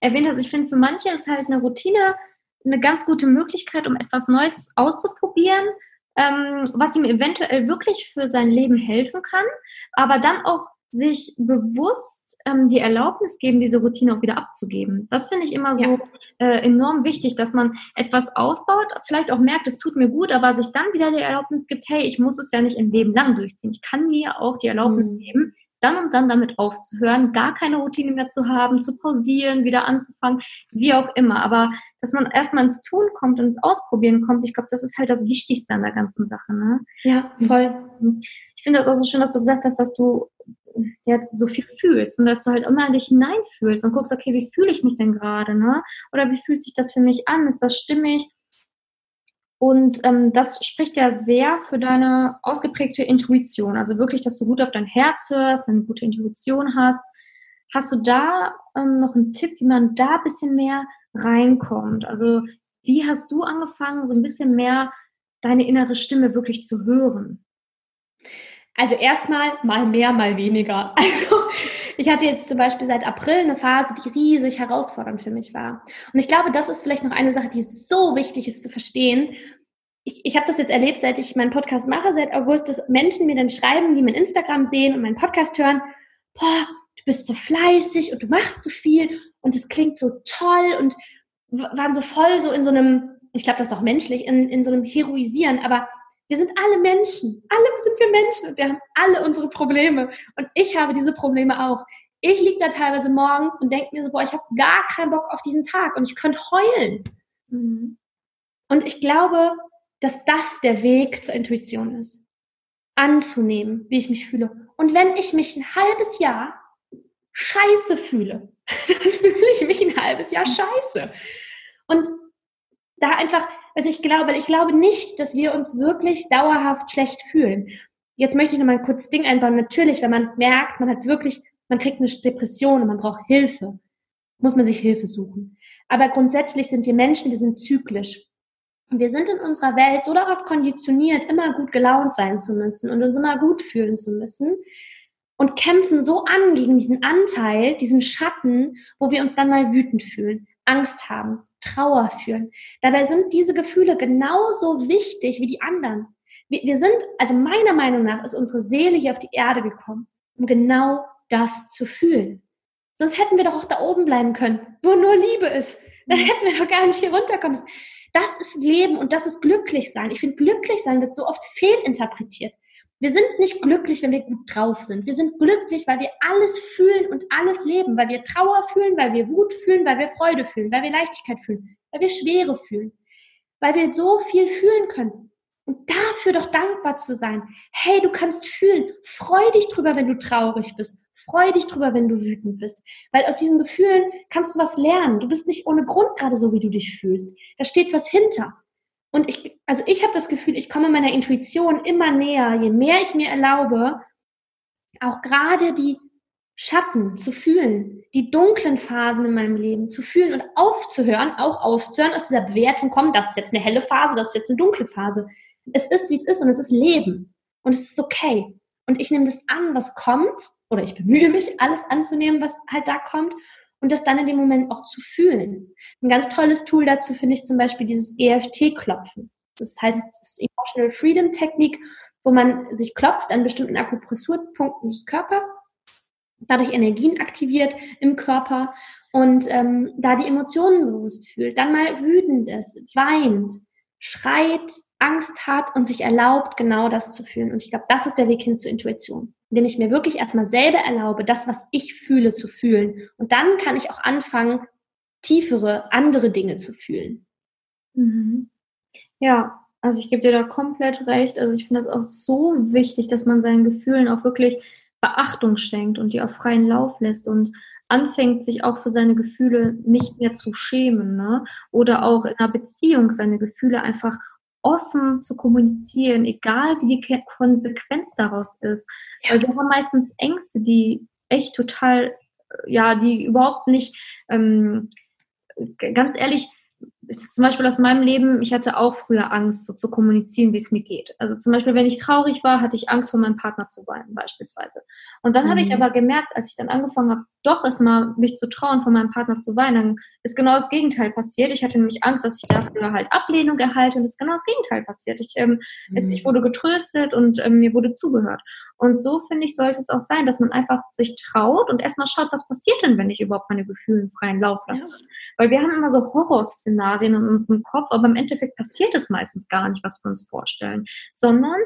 erwähnt hast. Ich finde, für manche ist halt eine Routine eine ganz gute Möglichkeit, um etwas Neues auszuprobieren, ähm, was ihm eventuell wirklich für sein Leben helfen kann, aber dann auch sich bewusst ähm, die Erlaubnis geben, diese Routine auch wieder abzugeben. Das finde ich immer so ja. äh, enorm wichtig, dass man etwas aufbaut, vielleicht auch merkt, es tut mir gut, aber sich dann wieder die Erlaubnis gibt, hey, ich muss es ja nicht ein Leben lang durchziehen. Ich kann mir auch die Erlaubnis mhm. geben, dann und dann damit aufzuhören, gar keine Routine mehr zu haben, zu pausieren, wieder anzufangen, wie auch immer. Aber dass man erstmal ins Tun kommt und ins Ausprobieren kommt, ich glaube, das ist halt das Wichtigste an der ganzen Sache. Ne? Ja, voll. Ich finde das auch so schön, dass du gesagt hast, dass du ja, so viel fühlst und dass du halt immer dich hineinfühlst und guckst, okay, wie fühle ich mich denn gerade, ne? Oder wie fühlt sich das für mich an? Ist das stimmig? Und ähm, das spricht ja sehr für deine ausgeprägte Intuition. Also wirklich, dass du gut auf dein Herz hörst, eine gute Intuition hast. Hast du da ähm, noch einen Tipp, wie man da ein bisschen mehr reinkommt? Also wie hast du angefangen, so ein bisschen mehr deine innere Stimme wirklich zu hören? Also erstmal mal mehr, mal weniger. [LAUGHS] Also ich hatte jetzt zum Beispiel seit April eine Phase, die riesig herausfordernd für mich war. Und ich glaube, das ist vielleicht noch eine Sache, die so wichtig ist zu verstehen. Ich, ich habe das jetzt erlebt, seit ich meinen Podcast mache, seit August, dass Menschen mir dann schreiben, die mein Instagram sehen und meinen Podcast hören, boah, du bist so fleißig und du machst so viel und es klingt so toll und waren so voll so in so einem, ich glaube, das ist auch menschlich, in, in so einem Heroisieren, aber wir sind alle Menschen. Alle sind wir Menschen und wir haben alle unsere Probleme. Und ich habe diese Probleme auch. Ich liege da teilweise morgens und denke mir so, boah, ich habe gar keinen Bock auf diesen Tag und ich könnte heulen. Mhm. Und ich glaube, dass das der Weg zur Intuition ist. Anzunehmen, wie ich mich fühle. Und wenn ich mich ein halbes Jahr scheiße fühle, [LAUGHS] dann fühle ich mich ein halbes Jahr scheiße. Und da einfach also ich glaube, ich glaube nicht, dass wir uns wirklich dauerhaft schlecht fühlen. Jetzt möchte ich noch mal ein kurzes Ding einbauen. Natürlich, wenn man merkt, man hat wirklich, man kriegt eine Depression und man braucht Hilfe, muss man sich Hilfe suchen. Aber grundsätzlich sind wir Menschen, wir sind zyklisch. Und wir sind in unserer Welt so darauf konditioniert, immer gut gelaunt sein zu müssen und uns immer gut fühlen zu müssen und kämpfen so an gegen diesen Anteil, diesen Schatten, wo wir uns dann mal wütend fühlen, Angst haben, Trauer fühlen. Dabei sind diese Gefühle genauso wichtig wie die anderen. Wir, wir sind, also meiner Meinung nach, ist unsere Seele hier auf die Erde gekommen, um genau das zu fühlen. Sonst hätten wir doch auch da oben bleiben können, wo nur Liebe ist. Dann mhm. hätten wir doch gar nicht hier runterkommen. Das ist Leben und das ist glücklich sein. Ich finde, glücklich sein wird so oft fehlinterpretiert. Wir sind nicht glücklich, wenn wir gut drauf sind. Wir sind glücklich, weil wir alles fühlen und alles leben, weil wir Trauer fühlen, weil wir Wut fühlen, weil wir Freude fühlen, weil wir Leichtigkeit fühlen, weil wir Schwere fühlen, weil wir so viel fühlen können. Und dafür doch dankbar zu sein. Hey, du kannst fühlen. Freu dich drüber, wenn du traurig bist. Freu dich drüber, wenn du wütend bist. Weil aus diesen Gefühlen kannst du was lernen. Du bist nicht ohne Grund gerade so, wie du dich fühlst. Da steht was hinter. Und ich, also ich habe das Gefühl, ich komme meiner Intuition immer näher, je mehr ich mir erlaube, auch gerade die Schatten zu fühlen, die dunklen Phasen in meinem Leben zu fühlen und aufzuhören, auch aufzuhören, aus dieser Bewertung kommen, das ist jetzt eine helle Phase, das ist jetzt eine dunkle Phase. Es ist, wie es ist und es ist Leben und es ist okay. Und ich nehme das an, was kommt, oder ich bemühe mich, alles anzunehmen, was halt da kommt und das dann in dem Moment auch zu fühlen. Ein ganz tolles Tool dazu finde ich zum Beispiel dieses EFT-Klopfen. Das heißt, das Emotional Freedom Technik, wo man sich klopft an bestimmten Akupressurpunkten des Körpers dadurch Energien aktiviert im Körper und ähm, da die Emotionen bewusst fühlt, dann mal wütend ist, weint, schreit, Angst hat und sich erlaubt, genau das zu fühlen. Und ich glaube, das ist der Weg hin zur Intuition, indem ich mir wirklich erstmal selber erlaube, das, was ich fühle, zu fühlen. Und dann kann ich auch anfangen, tiefere, andere Dinge zu fühlen. Mhm. Ja, also ich gebe dir da komplett recht. Also ich finde das auch so wichtig, dass man seinen Gefühlen auch wirklich Beachtung schenkt und die auf freien Lauf lässt und anfängt, sich auch für seine Gefühle nicht mehr zu schämen. Ne? Oder auch in einer Beziehung seine Gefühle einfach offen zu kommunizieren, egal wie die Konsequenz daraus ist. Ja. Weil wir haben meistens Ängste, die echt total, ja, die überhaupt nicht, ähm, ganz ehrlich, zum Beispiel aus meinem Leben, ich hatte auch früher Angst, so zu kommunizieren, wie es mir geht. Also zum Beispiel, wenn ich traurig war, hatte ich Angst, vor meinem Partner zu weinen, beispielsweise. Und dann mhm. habe ich mhm. aber gemerkt, als ich dann angefangen habe, doch erstmal mich zu trauen, von meinem Partner zu weinen, dann ist genau das Gegenteil passiert. Ich hatte nämlich Angst, dass ich dafür halt Ablehnung erhalte und es ist genau das Gegenteil passiert. Ich, ähm, mhm. es, ich wurde getröstet und ähm, mir wurde zugehört. Und so finde ich, sollte es auch sein, dass man einfach sich traut und erstmal schaut, was passiert denn, wenn ich überhaupt meine Gefühle freien Lauf lasse. Ja. Weil wir haben immer so Horrorszenarien in unserem Kopf, aber im Endeffekt passiert es meistens gar nicht, was wir uns vorstellen, sondern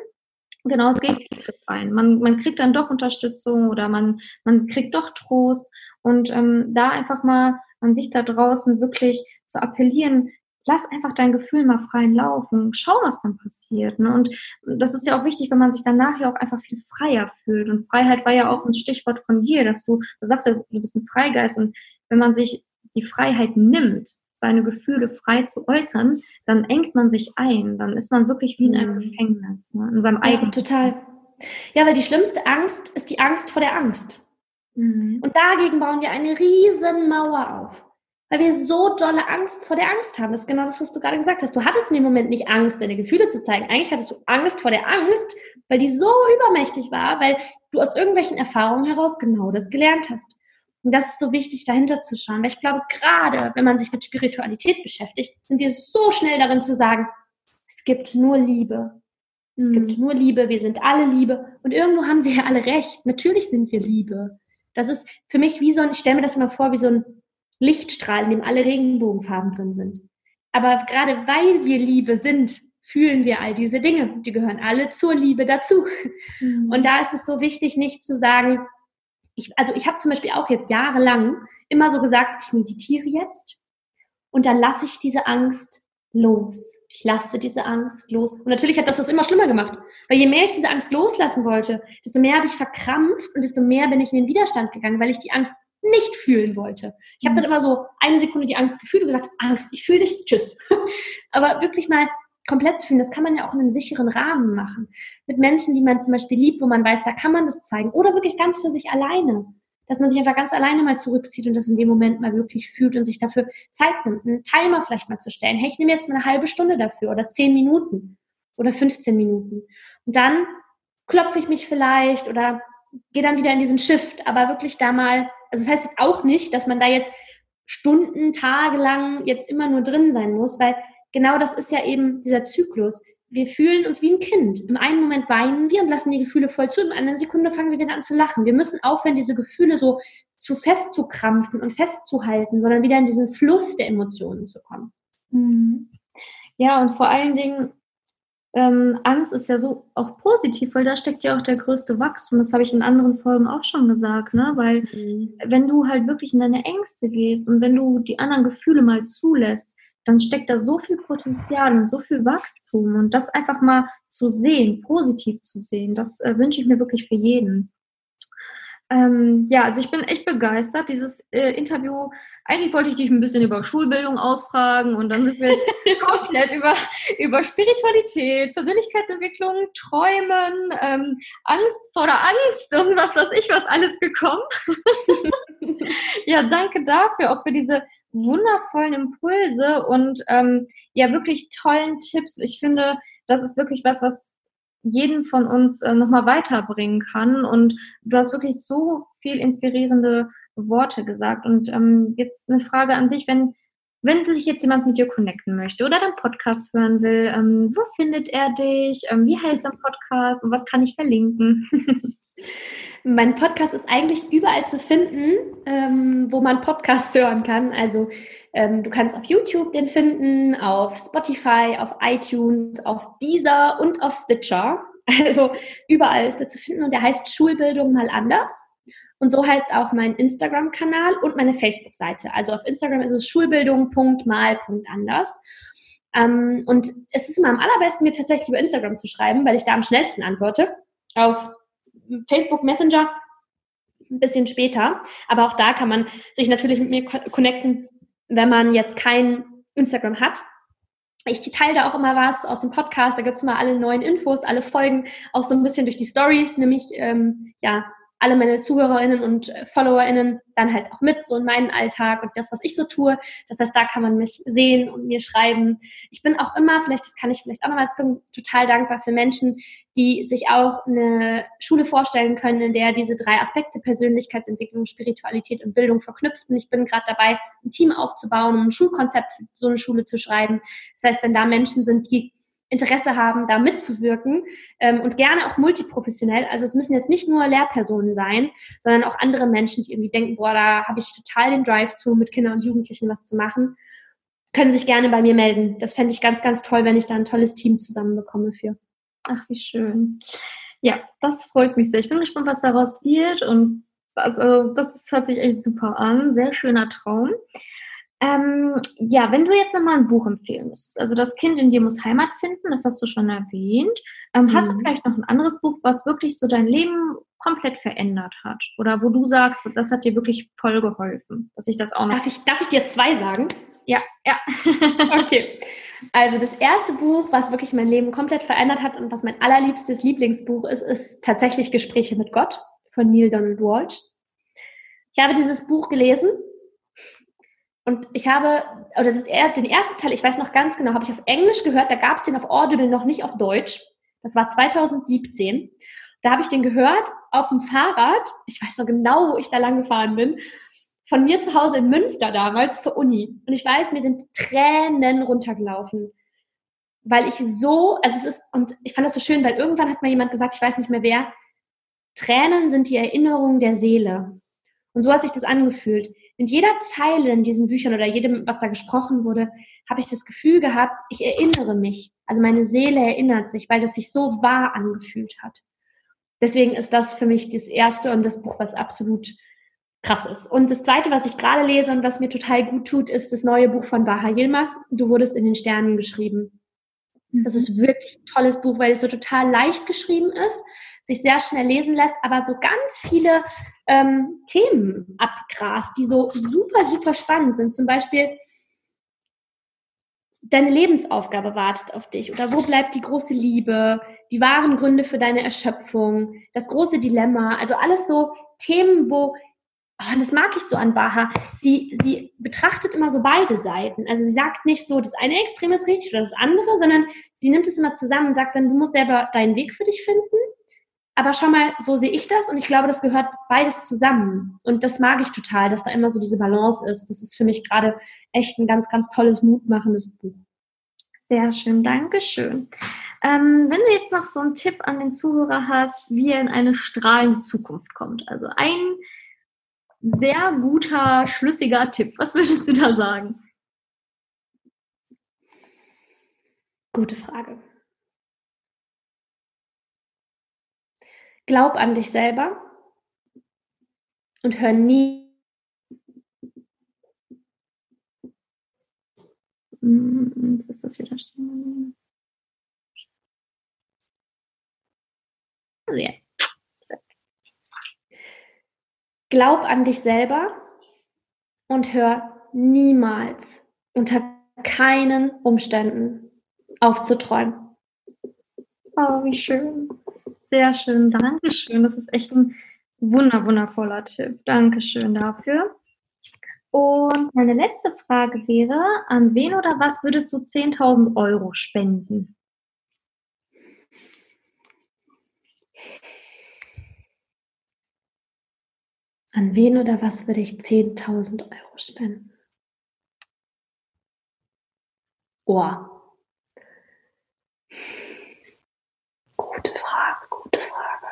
genau das Gegenteil ein. Man, man kriegt dann doch Unterstützung oder man, man kriegt doch Trost und ähm, da einfach mal an dich da draußen wirklich zu appellieren, lass einfach dein Gefühl mal freien Laufen, schau, was dann passiert. Ne? Und das ist ja auch wichtig, wenn man sich dann nachher auch einfach viel freier fühlt. Und Freiheit war ja auch ein Stichwort von dir, dass du, du sagst ja, du bist ein Freigeist und wenn man sich die Freiheit nimmt, seine Gefühle frei zu äußern, dann engt man sich ein, dann ist man wirklich wie in einem mhm. Gefängnis, ne? in seinem eigenen. Ja, total. Ja, weil die schlimmste Angst ist die Angst vor der Angst. Mhm. Und dagegen bauen wir eine riesen Mauer auf weil wir so dolle Angst vor der Angst haben. Das ist genau das, was du gerade gesagt hast. Du hattest in dem Moment nicht Angst, deine Gefühle zu zeigen. Eigentlich hattest du Angst vor der Angst, weil die so übermächtig war, weil du aus irgendwelchen Erfahrungen heraus genau das gelernt hast. Und das ist so wichtig, dahinter zu schauen. Weil ich glaube, gerade wenn man sich mit Spiritualität beschäftigt, sind wir so schnell darin zu sagen, es gibt nur Liebe. Es mhm. gibt nur Liebe, wir sind alle Liebe. Und irgendwo haben sie ja alle recht. Natürlich sind wir Liebe. Das ist für mich wie so ein, ich stelle mir das mal vor, wie so ein Lichtstrahl, in dem alle Regenbogenfarben drin sind. Aber gerade weil wir Liebe sind, fühlen wir all diese Dinge. Die gehören alle zur Liebe dazu. Mhm. Und da ist es so wichtig, nicht zu sagen, ich, also ich habe zum Beispiel auch jetzt jahrelang immer so gesagt, ich meditiere jetzt und dann lasse ich diese Angst los. Ich lasse diese Angst los. Und natürlich hat das das immer schlimmer gemacht. Weil je mehr ich diese Angst loslassen wollte, desto mehr habe ich verkrampft und desto mehr bin ich in den Widerstand gegangen, weil ich die Angst nicht fühlen wollte. Ich habe dann mhm. immer so eine Sekunde die Angst gefühlt und gesagt, Angst, ich fühle dich, tschüss. [LAUGHS] Aber wirklich mal komplett zu fühlen, das kann man ja auch in einem sicheren Rahmen machen. Mit Menschen, die man zum Beispiel liebt, wo man weiß, da kann man das zeigen. Oder wirklich ganz für sich alleine. Dass man sich einfach ganz alleine mal zurückzieht und das in dem Moment mal wirklich fühlt und sich dafür Zeit nimmt, einen Timer vielleicht mal zu stellen. Hey, ich nehme jetzt mal eine halbe Stunde dafür oder zehn Minuten oder 15 Minuten. Und dann klopfe ich mich vielleicht oder gehe dann wieder in diesen Shift, aber wirklich da mal also das heißt jetzt auch nicht, dass man da jetzt Stunden, Tage lang jetzt immer nur drin sein muss, weil genau das ist ja eben dieser Zyklus. Wir fühlen uns wie ein Kind. Im einen Moment weinen wir und lassen die Gefühle voll zu, in der anderen Sekunde fangen wir wieder an zu lachen. Wir müssen aufhören, diese Gefühle so zu festzukrampfen und festzuhalten, sondern wieder in diesen Fluss der Emotionen zu kommen. Mhm. Ja, und vor allen Dingen ähm, Angst ist ja so auch positiv, weil da steckt ja auch der größte Wachstum. Das habe ich in anderen Folgen auch schon gesagt, ne? Weil mhm. wenn du halt wirklich in deine Ängste gehst und wenn du die anderen Gefühle mal zulässt, dann steckt da so viel Potenzial und so viel Wachstum. Und das einfach mal zu sehen, positiv zu sehen, das äh, wünsche ich mir wirklich für jeden. Ähm, ja, also ich bin echt begeistert. Dieses äh, Interview, eigentlich wollte ich dich ein bisschen über Schulbildung ausfragen und dann sind wir jetzt [LAUGHS] komplett über, über Spiritualität, Persönlichkeitsentwicklung, Träumen, ähm, Angst vor der Angst und was weiß ich, was alles gekommen. [LAUGHS] ja, danke dafür, auch für diese wundervollen Impulse und ähm, ja, wirklich tollen Tipps. Ich finde, das ist wirklich was, was jeden von uns äh, nochmal weiterbringen kann. Und du hast wirklich so viel inspirierende Worte gesagt. Und ähm, jetzt eine Frage an dich, wenn, wenn sich jetzt jemand mit dir connecten möchte oder deinen Podcast hören will, ähm, wo findet er dich? Ähm, wie heißt dein Podcast und was kann ich verlinken? [LAUGHS] mein Podcast ist eigentlich überall zu finden, ähm, wo man Podcasts hören kann. Also ähm, du kannst auf YouTube den finden, auf Spotify, auf iTunes, auf Deezer und auf Stitcher. Also überall ist er zu finden und der heißt Schulbildung mal anders. Und so heißt auch mein Instagram-Kanal und meine Facebook-Seite. Also auf Instagram ist es schulbildung.mal.anders. Ähm, und es ist immer am allerbesten, mir tatsächlich über Instagram zu schreiben, weil ich da am schnellsten antworte. Auf Facebook Messenger ein bisschen später. Aber auch da kann man sich natürlich mit mir connecten wenn man jetzt kein Instagram hat. Ich teile da auch immer was aus dem Podcast, da gibt es immer alle neuen Infos, alle Folgen, auch so ein bisschen durch die Stories, nämlich ähm, ja, alle meine ZuhörerInnen und äh, FollowerInnen dann halt auch mit, so in meinen Alltag und das, was ich so tue. Das heißt, da kann man mich sehen und mir schreiben. Ich bin auch immer, vielleicht, das kann ich vielleicht auch nochmal sagen, total dankbar für Menschen, die sich auch eine Schule vorstellen können, in der diese drei Aspekte Persönlichkeitsentwicklung, Spiritualität und Bildung verknüpften. Ich bin gerade dabei, ein Team aufzubauen, um ein Schulkonzept für so eine Schule zu schreiben. Das heißt, wenn da Menschen sind, die Interesse haben, da mitzuwirken ähm, und gerne auch multiprofessionell. Also es müssen jetzt nicht nur Lehrpersonen sein, sondern auch andere Menschen, die irgendwie denken, boah, da habe ich total den Drive zu, mit Kindern und Jugendlichen was zu machen, können sich gerne bei mir melden. Das fände ich ganz, ganz toll, wenn ich da ein tolles Team zusammenbekomme für. Ach, wie schön. Ja, das freut mich sehr. Ich bin gespannt, was daraus wird und also das hört sich echt super an. Sehr schöner Traum. Ähm, ja, wenn du jetzt nochmal ein Buch empfehlen müsstest, also das Kind in dir muss Heimat finden, das hast du schon erwähnt. Ähm, mhm. Hast du mhm. vielleicht noch ein anderes Buch, was wirklich so dein Leben komplett verändert hat? Oder wo du sagst, das hat dir wirklich voll geholfen, dass ich das auch noch. Darf ich, darf ich dir zwei sagen? Ja, ja. [LAUGHS] okay. Also das erste Buch, was wirklich mein Leben komplett verändert hat und was mein allerliebstes Lieblingsbuch ist, ist tatsächlich Gespräche mit Gott von Neil Donald Walsh. Ich habe dieses Buch gelesen und ich habe, oder das, den ersten Teil, ich weiß noch ganz genau, habe ich auf Englisch gehört, da gab es den auf Audible noch nicht auf Deutsch. Das war 2017. Da habe ich den gehört auf dem Fahrrad. Ich weiß noch genau, wo ich da lang gefahren bin. Von mir zu Hause in Münster damals zur Uni. Und ich weiß, mir sind Tränen runtergelaufen. Weil ich so, also es ist, und ich fand das so schön, weil irgendwann hat mal jemand gesagt, ich weiß nicht mehr wer, Tränen sind die Erinnerung der Seele. Und so hat sich das angefühlt in jeder Zeile in diesen Büchern oder jedem, was da gesprochen wurde, habe ich das Gefühl gehabt, ich erinnere mich. Also meine Seele erinnert sich, weil das sich so wahr angefühlt hat. Deswegen ist das für mich das erste und das Buch, was absolut krass ist. Und das zweite, was ich gerade lese und was mir total gut tut, ist das neue Buch von Baha Yilmaz. Du wurdest in den Sternen geschrieben. Das ist wirklich ein tolles Buch, weil es so total leicht geschrieben ist, sich sehr schnell lesen lässt, aber so ganz viele ähm, Themen abgrast, die so super, super spannend sind. Zum Beispiel, deine Lebensaufgabe wartet auf dich. Oder wo bleibt die große Liebe, die wahren Gründe für deine Erschöpfung, das große Dilemma, also alles so Themen, wo, oh, das mag ich so an Baha, sie, sie betrachtet immer so beide Seiten. Also sie sagt nicht so, das eine Extrem ist richtig oder das andere, sondern sie nimmt es immer zusammen und sagt dann, du musst selber deinen Weg für dich finden aber schau mal, so sehe ich das und ich glaube, das gehört beides zusammen. Und das mag ich total, dass da immer so diese Balance ist. Das ist für mich gerade echt ein ganz, ganz tolles, mutmachendes Buch. Sehr schön, Dankeschön. Ähm, wenn du jetzt noch so einen Tipp an den Zuhörer hast, wie er in eine strahlende Zukunft kommt, also ein sehr guter, schlüssiger Tipp, was würdest du da sagen? Gute Frage. Glaub an dich selber und hör nie. Jetzt ist das wieder stehen. Ja. glaub an dich selber und hör niemals unter keinen Umständen aufzuträumen. Oh, wie schön. Sehr schön. Dankeschön. Das ist echt ein wunder, wundervoller Tipp. Dankeschön dafür. Und meine letzte Frage wäre, an wen oder was würdest du 10.000 Euro spenden? An wen oder was würde ich 10.000 Euro spenden? Oh. Gute Frage, gute Frage.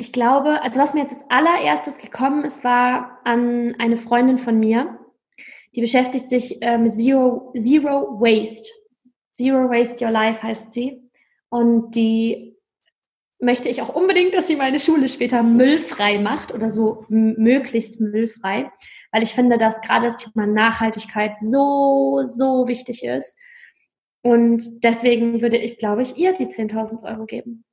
Ich glaube, also was mir jetzt als allererstes gekommen ist, war an eine Freundin von mir, die beschäftigt sich äh, mit Zero, Zero Waste. Zero Waste Your Life heißt sie. Und die möchte ich auch unbedingt, dass sie meine Schule später müllfrei macht oder so möglichst müllfrei, weil ich finde, dass gerade das Thema Nachhaltigkeit so, so wichtig ist. Und deswegen würde ich, glaube ich, ihr die 10.000 Euro geben.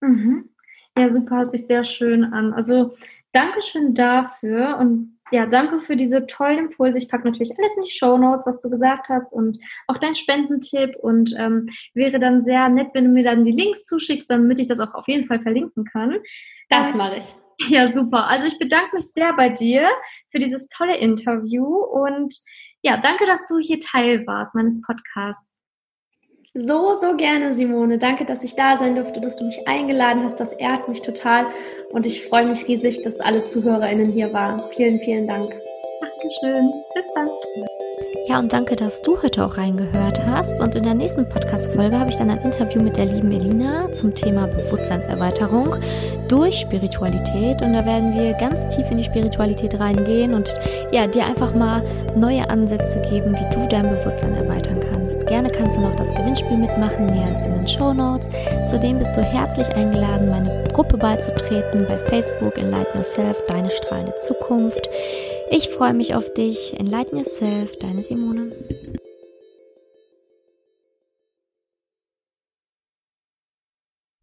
Mhm. Ja, super, hört sich sehr schön an. Also Dankeschön dafür und ja, danke für diese tollen Impulse. Ich packe natürlich alles in die Show Notes, was du gesagt hast und auch dein Spendentipp und ähm, wäre dann sehr nett, wenn du mir dann die Links zuschickst, damit ich das auch auf jeden Fall verlinken kann. Das mache ich. [LAUGHS] Ja, super. Also ich bedanke mich sehr bei dir für dieses tolle Interview und ja, danke, dass du hier Teil warst meines Podcasts. So, so gerne, Simone. Danke, dass ich da sein durfte, dass du mich eingeladen hast. Das ehrt mich total. Und ich freue mich riesig, dass alle ZuhörerInnen hier waren. Vielen, vielen Dank. Dankeschön. Bis dann. Ja, und danke, dass du heute auch reingehört hast. Und in der nächsten Podcast-Folge habe ich dann ein Interview mit der lieben Elina zum Thema Bewusstseinserweiterung durch Spiritualität. Und da werden wir ganz tief in die Spiritualität reingehen und ja, dir einfach mal neue Ansätze geben, wie du dein Bewusstsein erweitern kannst. Gerne kannst du noch das Gewinnspiel mitmachen, näheres in den Show Notes. Zudem bist du herzlich eingeladen, meine Gruppe beizutreten bei Facebook Enlighten Yourself, deine strahlende Zukunft. Ich freue mich auf dich. Enlighten Yourself, deine Simone.